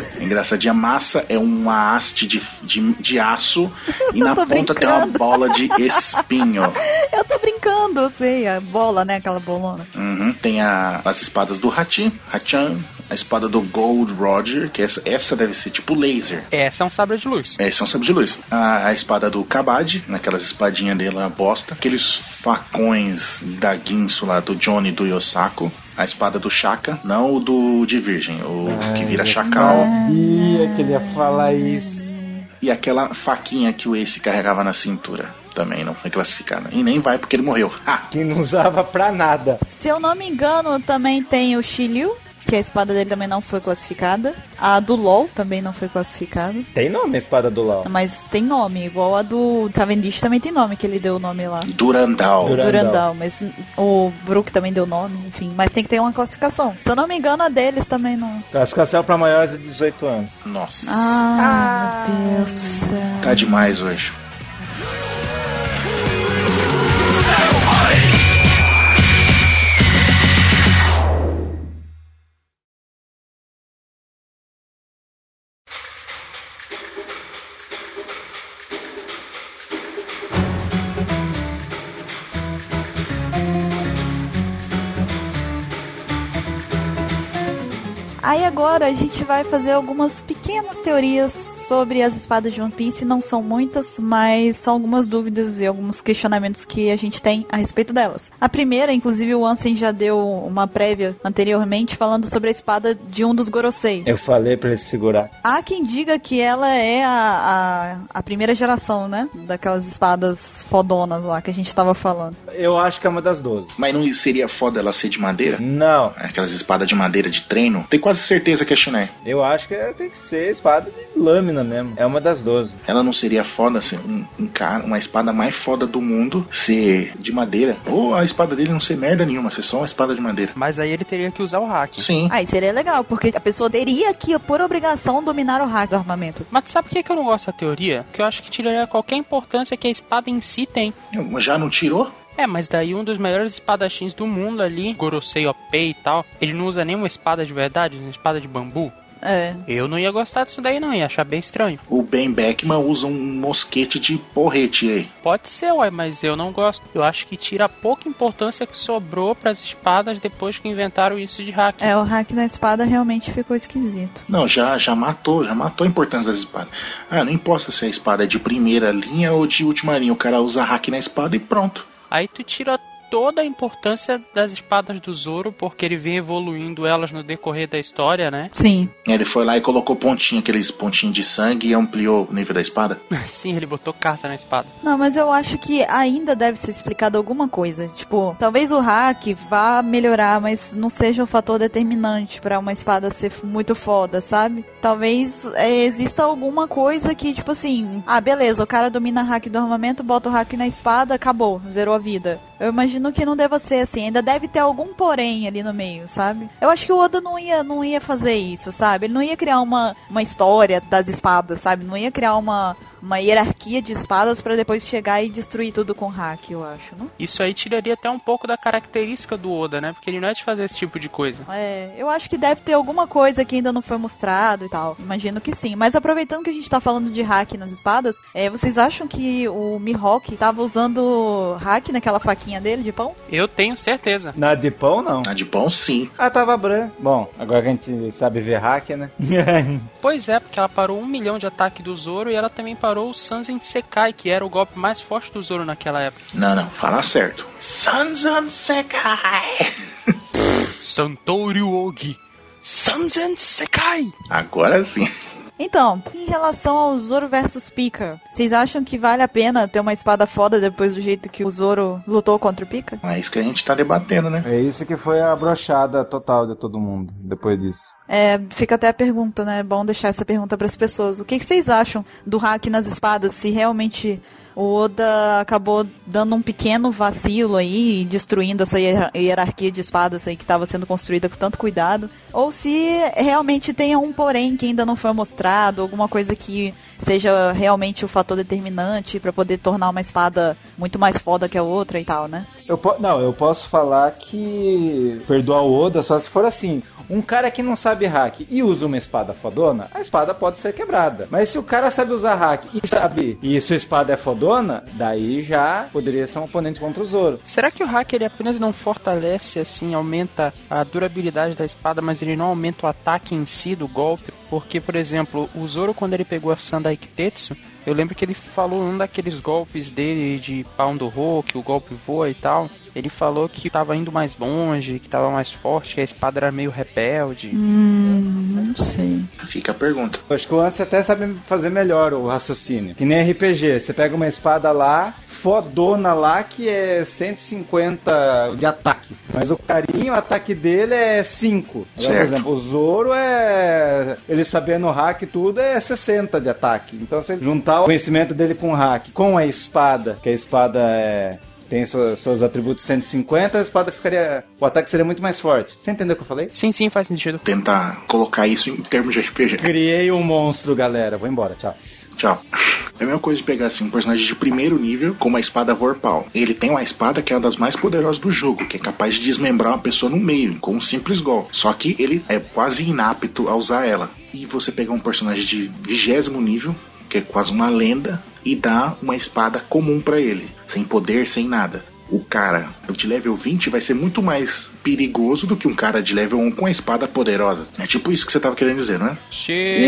Engraçadinha. Massa é uma haste de, de, de aço e na ponta tem uma brincando. bola de espinho. Eu tô brincando, eu sei, a bola, né? Aquela bolona. Uhum. Tem a- as espadas do Hachin, Hachan, a espada do Gold Roger, que essa, essa deve ser tipo laser. Essa é um sabre de luz. Esse é um sabre de luz. A, a espada do Kabad, naquelas espadinhas dele lá, bosta. Aqueles facões da Guinso lá, do Johnny do Yosako. A espada do Shaka, não o do de Virgem, o que vira chacal. Sabia que ele ia falar isso. E aquela faquinha que o Ace carregava na cintura. Também não foi classificada. E nem vai porque ele morreu. Ha! Que não usava pra nada. Se eu não me engano, também tem o Shiryu, que a espada dele também não foi classificada. A do LoL também não foi classificada. Tem nome a espada do LoL. Mas tem nome, igual a do Cavendish também tem nome, que ele deu o nome lá. Durandal. Durandal. Durandal, mas o Brook também deu nome, enfim. Mas tem que ter uma classificação. Se eu não me engano, a deles também não. Classificação pra maiores de 18 anos. Nossa. Ah, meu Deus do céu. Tá demais hoje. Agora a gente vai fazer algumas pequenas teorias sobre as espadas de One Piece. Não são muitas, mas são algumas dúvidas e alguns questionamentos que a gente tem a respeito delas. A primeira, inclusive, o Ansem já deu uma prévia anteriormente falando sobre a espada de um dos Gorosei. Eu falei pra ele segurar. Há quem diga que ela é a, a, a primeira geração, né? Daquelas espadas fodonas lá que a gente tava falando. Eu acho que é uma das 12. Mas não seria foda ela ser de madeira? Não, Aquelas espadas de madeira de treino? Tenho quase certeza que eu acho que é- tem que ser espada de lâmina mesmo. É uma das 12. Ela não seria foda ser um, um cara, uma espada mais foda do mundo ser de madeira? Ou a espada dele não ser merda nenhuma, ser só uma espada de madeira? Mas aí ele teria que usar o hack. Sim. Aí seria legal, porque a pessoa teria que, por obrigação, dominar o hack do armamento. Mas sabe por que que eu não gosto da teoria? Porque eu acho que tiraria qualquer importância que a espada em si tem. Já não tirou? É, mas daí um dos melhores espadachins do mundo ali, Gorosei OP e tal, ele não usa nenhuma espada de verdade, uma espada de bambu. É. Eu não ia gostar disso daí não, ia achar bem estranho. O Ben Beckman usa um mosquete de porrete aí. Pode ser, ué, mas eu não gosto. Eu acho que tira a pouca importância que sobrou pras espadas depois que inventaram isso de hack. É, o hack da espada realmente ficou esquisito. Não, já, já matou, já matou a importância das espadas. Ah, não importa se a espada é de primeira linha ou de última linha, o cara usa hack na espada e pronto. Aí tu tira toda a importância das espadas do Zoro, porque ele vem evoluindo elas no decorrer da história, né? Sim. Ele foi lá e colocou pontinho, aqueles pontinhos de sangue e ampliou o nível da espada. Sim, ele botou carta na espada. Não, mas eu acho que ainda deve ser explicado alguma coisa. Tipo, talvez o hack vá melhorar, mas não seja o fator determinante pra uma espada ser muito foda, sabe? Talvez é, exista alguma coisa que, tipo assim, ah, beleza, o cara domina hack do armamento, bota o hack na espada, acabou, zerou a vida. Eu imagino que não deva ser assim, ainda deve ter algum porém ali no meio, sabe? Eu acho que o Oda não ia, não ia fazer isso, sabe? Ele não ia criar uma, uma história das espadas, sabe? Não ia criar uma, uma hierarquia de espadas pra depois chegar e destruir tudo com hack, eu acho, não? Isso aí tiraria até um pouco da característica do Oda, né? Porque ele não é de fazer esse tipo de coisa. É, eu acho que deve ter alguma coisa que ainda não foi mostrado e tal. Imagino que sim. Mas aproveitando que a gente tá falando de hack nas espadas, é, vocês acham que o Mihawk tava usando hack naquela faquinha dele de pão? Eu tenho certeza. Na de pão, não. Na de pão, sim. Ah, tava branco. Bom, agora que a gente sabe ver hack, né? Pois é, porque ela parou um milhão de ataque do Zoro e ela também parou o Sanzen Sekai, que era o golpe mais forte do Zoro naquela época. Não, não, fala certo. Sanzan Sekai. Santori Ogi. Sanzen Sekai! Agora sim. Então, em relação ao Zoro versus Pika, vocês acham que vale a pena ter uma espada foda depois do jeito que o Zoro lutou contra o Pika? É isso que a gente tá debatendo, né? É isso que foi a brochada total de todo mundo depois disso. É, fica até a pergunta, né? É bom deixar essa pergunta para as pessoas. O que, que vocês acham do hack nas espadas? Se realmente o Oda acabou dando um pequeno vacilo aí, destruindo essa hier- hierarquia de espadas aí que estava sendo construída com tanto cuidado, ou se realmente tem um porém que ainda não foi mostrado, alguma coisa que seja realmente o fator determinante para poder tornar uma espada muito mais foda que a outra e tal, né? Eu não, eu posso falar que perdoar o Oda só se for assim. Um cara que não sabe hack e usa uma espada fodona, a espada pode ser quebrada. Mas se o cara sabe usar hack e sabe e sua espada é fodona, daí já poderia ser um oponente contra o Zoro. Será que o hack ele apenas não fortalece, assim, aumenta a durabilidade da espada, mas ele não aumenta o ataque em si do golpe? Porque, por exemplo, o Zoro, quando ele pegou a Sandai Kitetsu, eu lembro que ele falou um daqueles golpes dele de pau do Ro, que o golpe voa e tal. Ele falou que tava indo mais longe, que tava mais forte, que a espada era meio rebelde. Hum, sei. Fica a pergunta. Acho que o Ansem até sabe fazer melhor o raciocínio. Que nem RPG. Você pega uma espada lá, fodona lá, que é 150 de ataque. Mas o carinho, o ataque dele é 5. Agora, Por exemplo, o Zoro é. Ele sabendo hack e tudo é 60 de ataque. Então, se juntar o conhecimento dele com o hack, com a espada, que a espada é. Tem seus, seus atributos 150, a espada ficaria. O ataque seria muito mais forte. Você entendeu o que eu falei? Sim, sim, faz sentido. Tentar colocar isso em termos de RPG. Criei um monstro, galera. Vou embora, tchau. Tchau. É a mesma coisa de pegar assim, um personagem de primeiro nível com uma espada Vorpal. Ele tem uma espada que é uma das mais poderosas do jogo, que é capaz de desmembrar uma pessoa no meio, com um simples gol. Só que ele é quase inapto a usar ela. E você pegar um personagem de vigésimo nível, que é quase uma lenda, e dá uma espada comum pra ele, sem poder, sem nada. O cara de level 20 vai ser muito mais perigoso do que um cara de level 1 com a espada poderosa. É tipo isso que você tava querendo dizer, não é?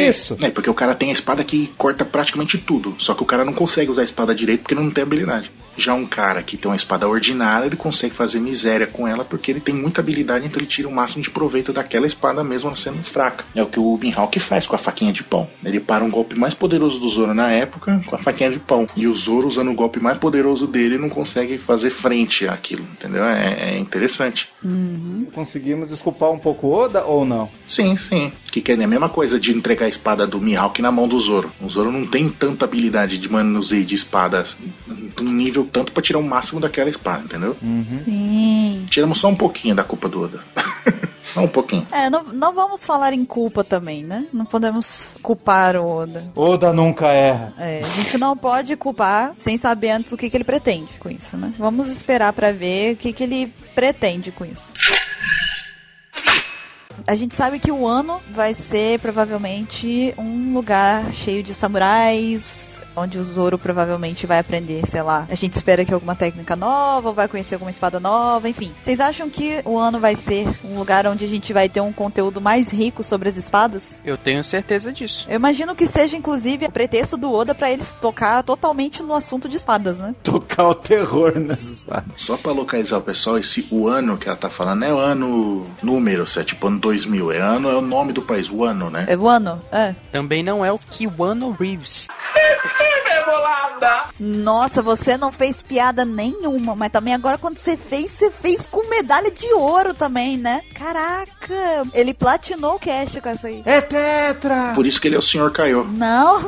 Isso! É, porque o cara tem a espada que corta praticamente tudo. Só que o cara não consegue usar a espada direito porque não tem habilidade. Já um cara que tem uma espada ordinária, ele consegue fazer miséria com ela porque ele tem muita habilidade, então ele tira o máximo de proveito daquela espada mesmo sendo fraca. É o que o Mihawk faz com a faquinha de pão. Ele para um golpe mais poderoso do Zoro na época com a faquinha de pão. E o Zoro, usando o golpe mais poderoso dele, não consegue fazer frente àquilo. Entendeu? É, é interessante. Conseguimos desculpar um pouco o Oda ou não? Sim, sim. Que que é a mesma coisa de entregar a espada do Mihawk na mão do Zoro. O Zoro não tem tanta habilidade de manuseio de espadas num nível tanto pra tirar o máximo daquela espada, entendeu? Sim. Tiramos só um pouquinho da culpa do Oda. só um pouquinho. É, não, não vamos falar em culpa também, né? Não podemos culpar o Oda. Oda nunca erra. É, a gente não pode culpar sem saber antes o que, que ele pretende com isso, né? Vamos esperar pra ver o que, que ele pretende com isso. A gente sabe que o ano vai ser provavelmente um lugar cheio de samurais, onde o Zoro provavelmente vai aprender, sei lá. A gente espera que alguma técnica nova, ou vai conhecer alguma espada nova, enfim. Vocês acham que o ano vai ser um lugar onde a gente vai ter um conteúdo mais rico sobre as espadas? Eu tenho certeza disso. Eu imagino que seja, inclusive, pretexto do Oda pra ele tocar totalmente no assunto de espadas, né? Tocar o terror nessas espadas. Só pra localizar o pessoal, esse o ano que ela tá falando é o ano número, se é tipo ano 2000. É ano é o nome do país, o ano, né? É o ano? É. Também não é o Kiwano Reeves. Nossa, você não fez piada nenhuma, mas também agora quando você fez, você fez com medalha de ouro também, né? Caraca, ele platinou o cast com essa aí. É Tetra! Por isso que ele é o Sr. Kaiô. Não,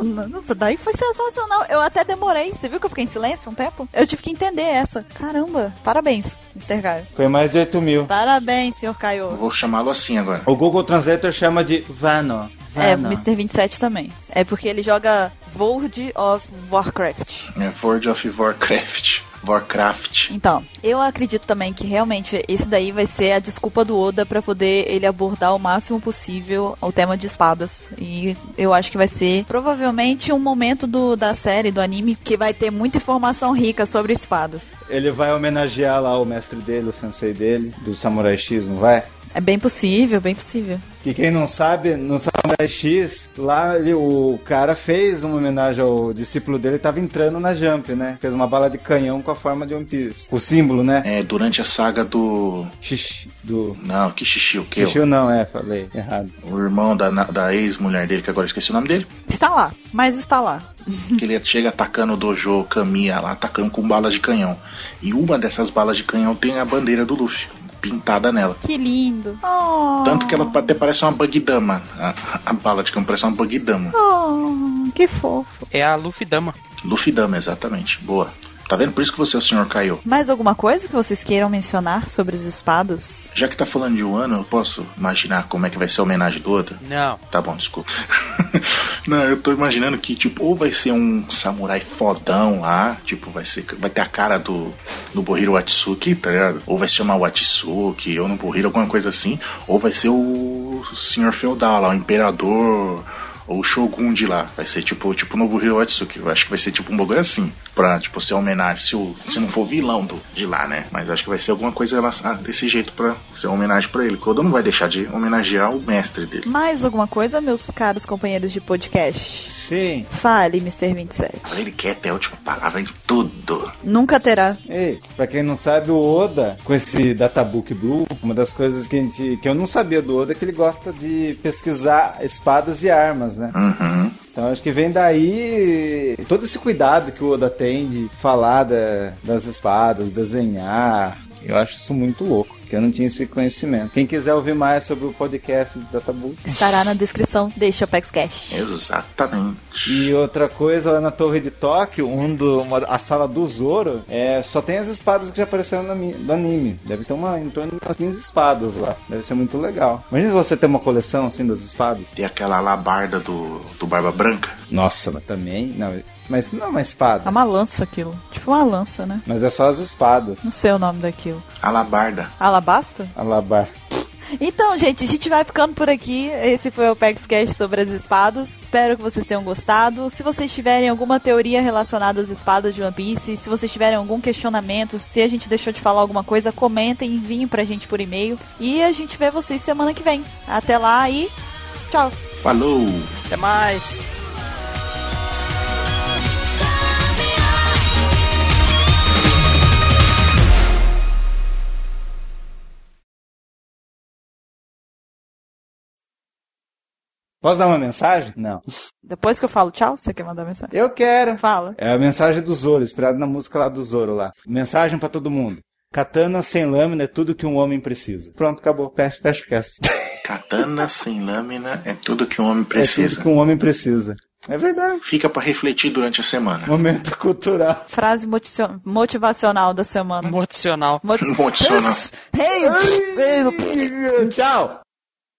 daí foi sensacional. Eu até demorei. Você viu que eu fiquei em silêncio um tempo? Eu tive que entender essa. Caramba, parabéns, Mr. Caio. Foi mais de 8 mil. Parabéns, Sr. Caio. Vou chamá-lo assim agora. O Google Translator chama de Vano. É, Vano. Mr. 27 também. É porque ele joga World of Warcraft. É World of Warcraft. Warcraft. Então, eu acredito também que realmente esse daí vai ser a desculpa do Oda pra poder ele abordar o máximo possível o tema de espadas. E eu acho que vai ser provavelmente um momento do, da série, do anime, que vai ter muita informação rica sobre espadas. Ele vai homenagear lá o mestre dele, o sensei dele, do Samurai X, não vai? É bem possível, bem possível. Que quem não sabe, no Samurai X, lá ele- o cara fez uma homenagem ao discípulo dele, tava entrando na Jump, né? Fez uma bala de canhão com a forma de One Piece. O símbolo, né? É, durante a saga do. Xixi, do... Não, que xixi, o que? Xixi não, é, falei errado. O irmão da, da ex-mulher dele, que agora eu esqueci o nome dele. Está lá, mas está lá. que ele chega atacando o dojo Kamiya lá, atacando com balas de canhão. E uma dessas balas de canhão tem a bandeira do Luffy, pintada nela. Que lindo. Oh, Tanto que ela até parece uma bug dama. A, a bala de canhão parece uma bug dama. oh, que fofo. É a Luffy Dama. Luffy dama, exatamente. Boa. Tá vendo? Por isso que você é o Sr. Kaiô. Mais alguma coisa que vocês queiram mencionar sobre as espadas? Já que tá falando de um ano, eu posso imaginar como é que vai ser a homenagem do Oda? Não. Tá bom, desculpa. Não, eu tô imaginando que, tipo, ou vai ser um samurai fodão lá, tipo, vai ser. Vai ter a cara do, do Bohiro Watsuki, tá ligado? Ou vai se chamar Watsuki, ou no Bohiro, alguma coisa assim. Ou vai ser o senhor feudal lá, o imperador. Ou o Shogun de lá. Vai ser tipo, tipo no Bohiro Watsuki. Eu acho que vai ser tipo um bagulho assim. Pra, tipo, ser homenagem. Se, o, se não for vilão do, de lá, né? Mas acho que vai ser alguma coisa relacion- desse jeito pra ser homenagem pra ele. Kodo não vai deixar de homenagear o mestre dele. Mais alguma coisa, meus caros companheiros de podcast? Sim. Fale, Mr. 27. Ele quer ter a última palavra em tudo. Nunca terá. Ei, pra quem não sabe, o Oda, com esse Databook Blue, uma das coisas que, a gente, que eu não sabia do Oda é que ele gosta de pesquisar espadas e armas, né? Uhum. Então acho que vem daí todo esse cuidado que o Oda tem de falar da- das espadas, desenhar. Eu acho isso muito louco, que eu não tinha esse conhecimento. Quem quiser ouvir mais sobre o podcast do Databook. Estará na descrição deste Apex Cash. Exatamente. E outra coisa, lá na Torre de Tóquio, um do, uma- a sala do Zoro, é, só tem as espadas que já apareceram no, do anime. Deve ter uma, em torno de umas 15 espadas lá. Deve ser muito legal. Imagina você ter uma coleção assim das espadas. Tem aquela alabarda do, do Barba Branca. Nossa, mas também. Não, mas isso não é uma espada. É uma lança aquilo. Tipo uma lança, né? Mas é só as espadas. Não sei o nome daquilo. Alabarda. Alabasta? Alabar. Então, gente, a gente vai ficando por aqui. Esse foi o Apex Cash sobre as espadas. Espero que vocês tenham gostado. Se vocês tiverem alguma teoria relacionada às espadas de One Piece, se vocês tiverem algum questionamento, se a gente deixou de falar alguma coisa, comentem, enviem pra gente por e-mail. E a gente vê vocês semana que vem. Até lá e tchau! Falou! Até mais! Posso dar uma mensagem? Não. Depois que eu falo tchau, você quer mandar mensagem? Eu quero. Fala. É a mensagem do Zoro, inspirado na música lá do Zoro lá. Mensagem pra todo mundo. Katana sem lâmina é tudo que um homem precisa. Pronto, acabou. Fecha, fecha o cast. Katana sem lâmina é tudo que um homem É precisa. tudo que um homem precisa. É verdade. Fica pra refletir durante a semana. Momento cultural. Frase motivacional da semana. Motivacional. Moti- Motivacional. Hey, hey, Tchau!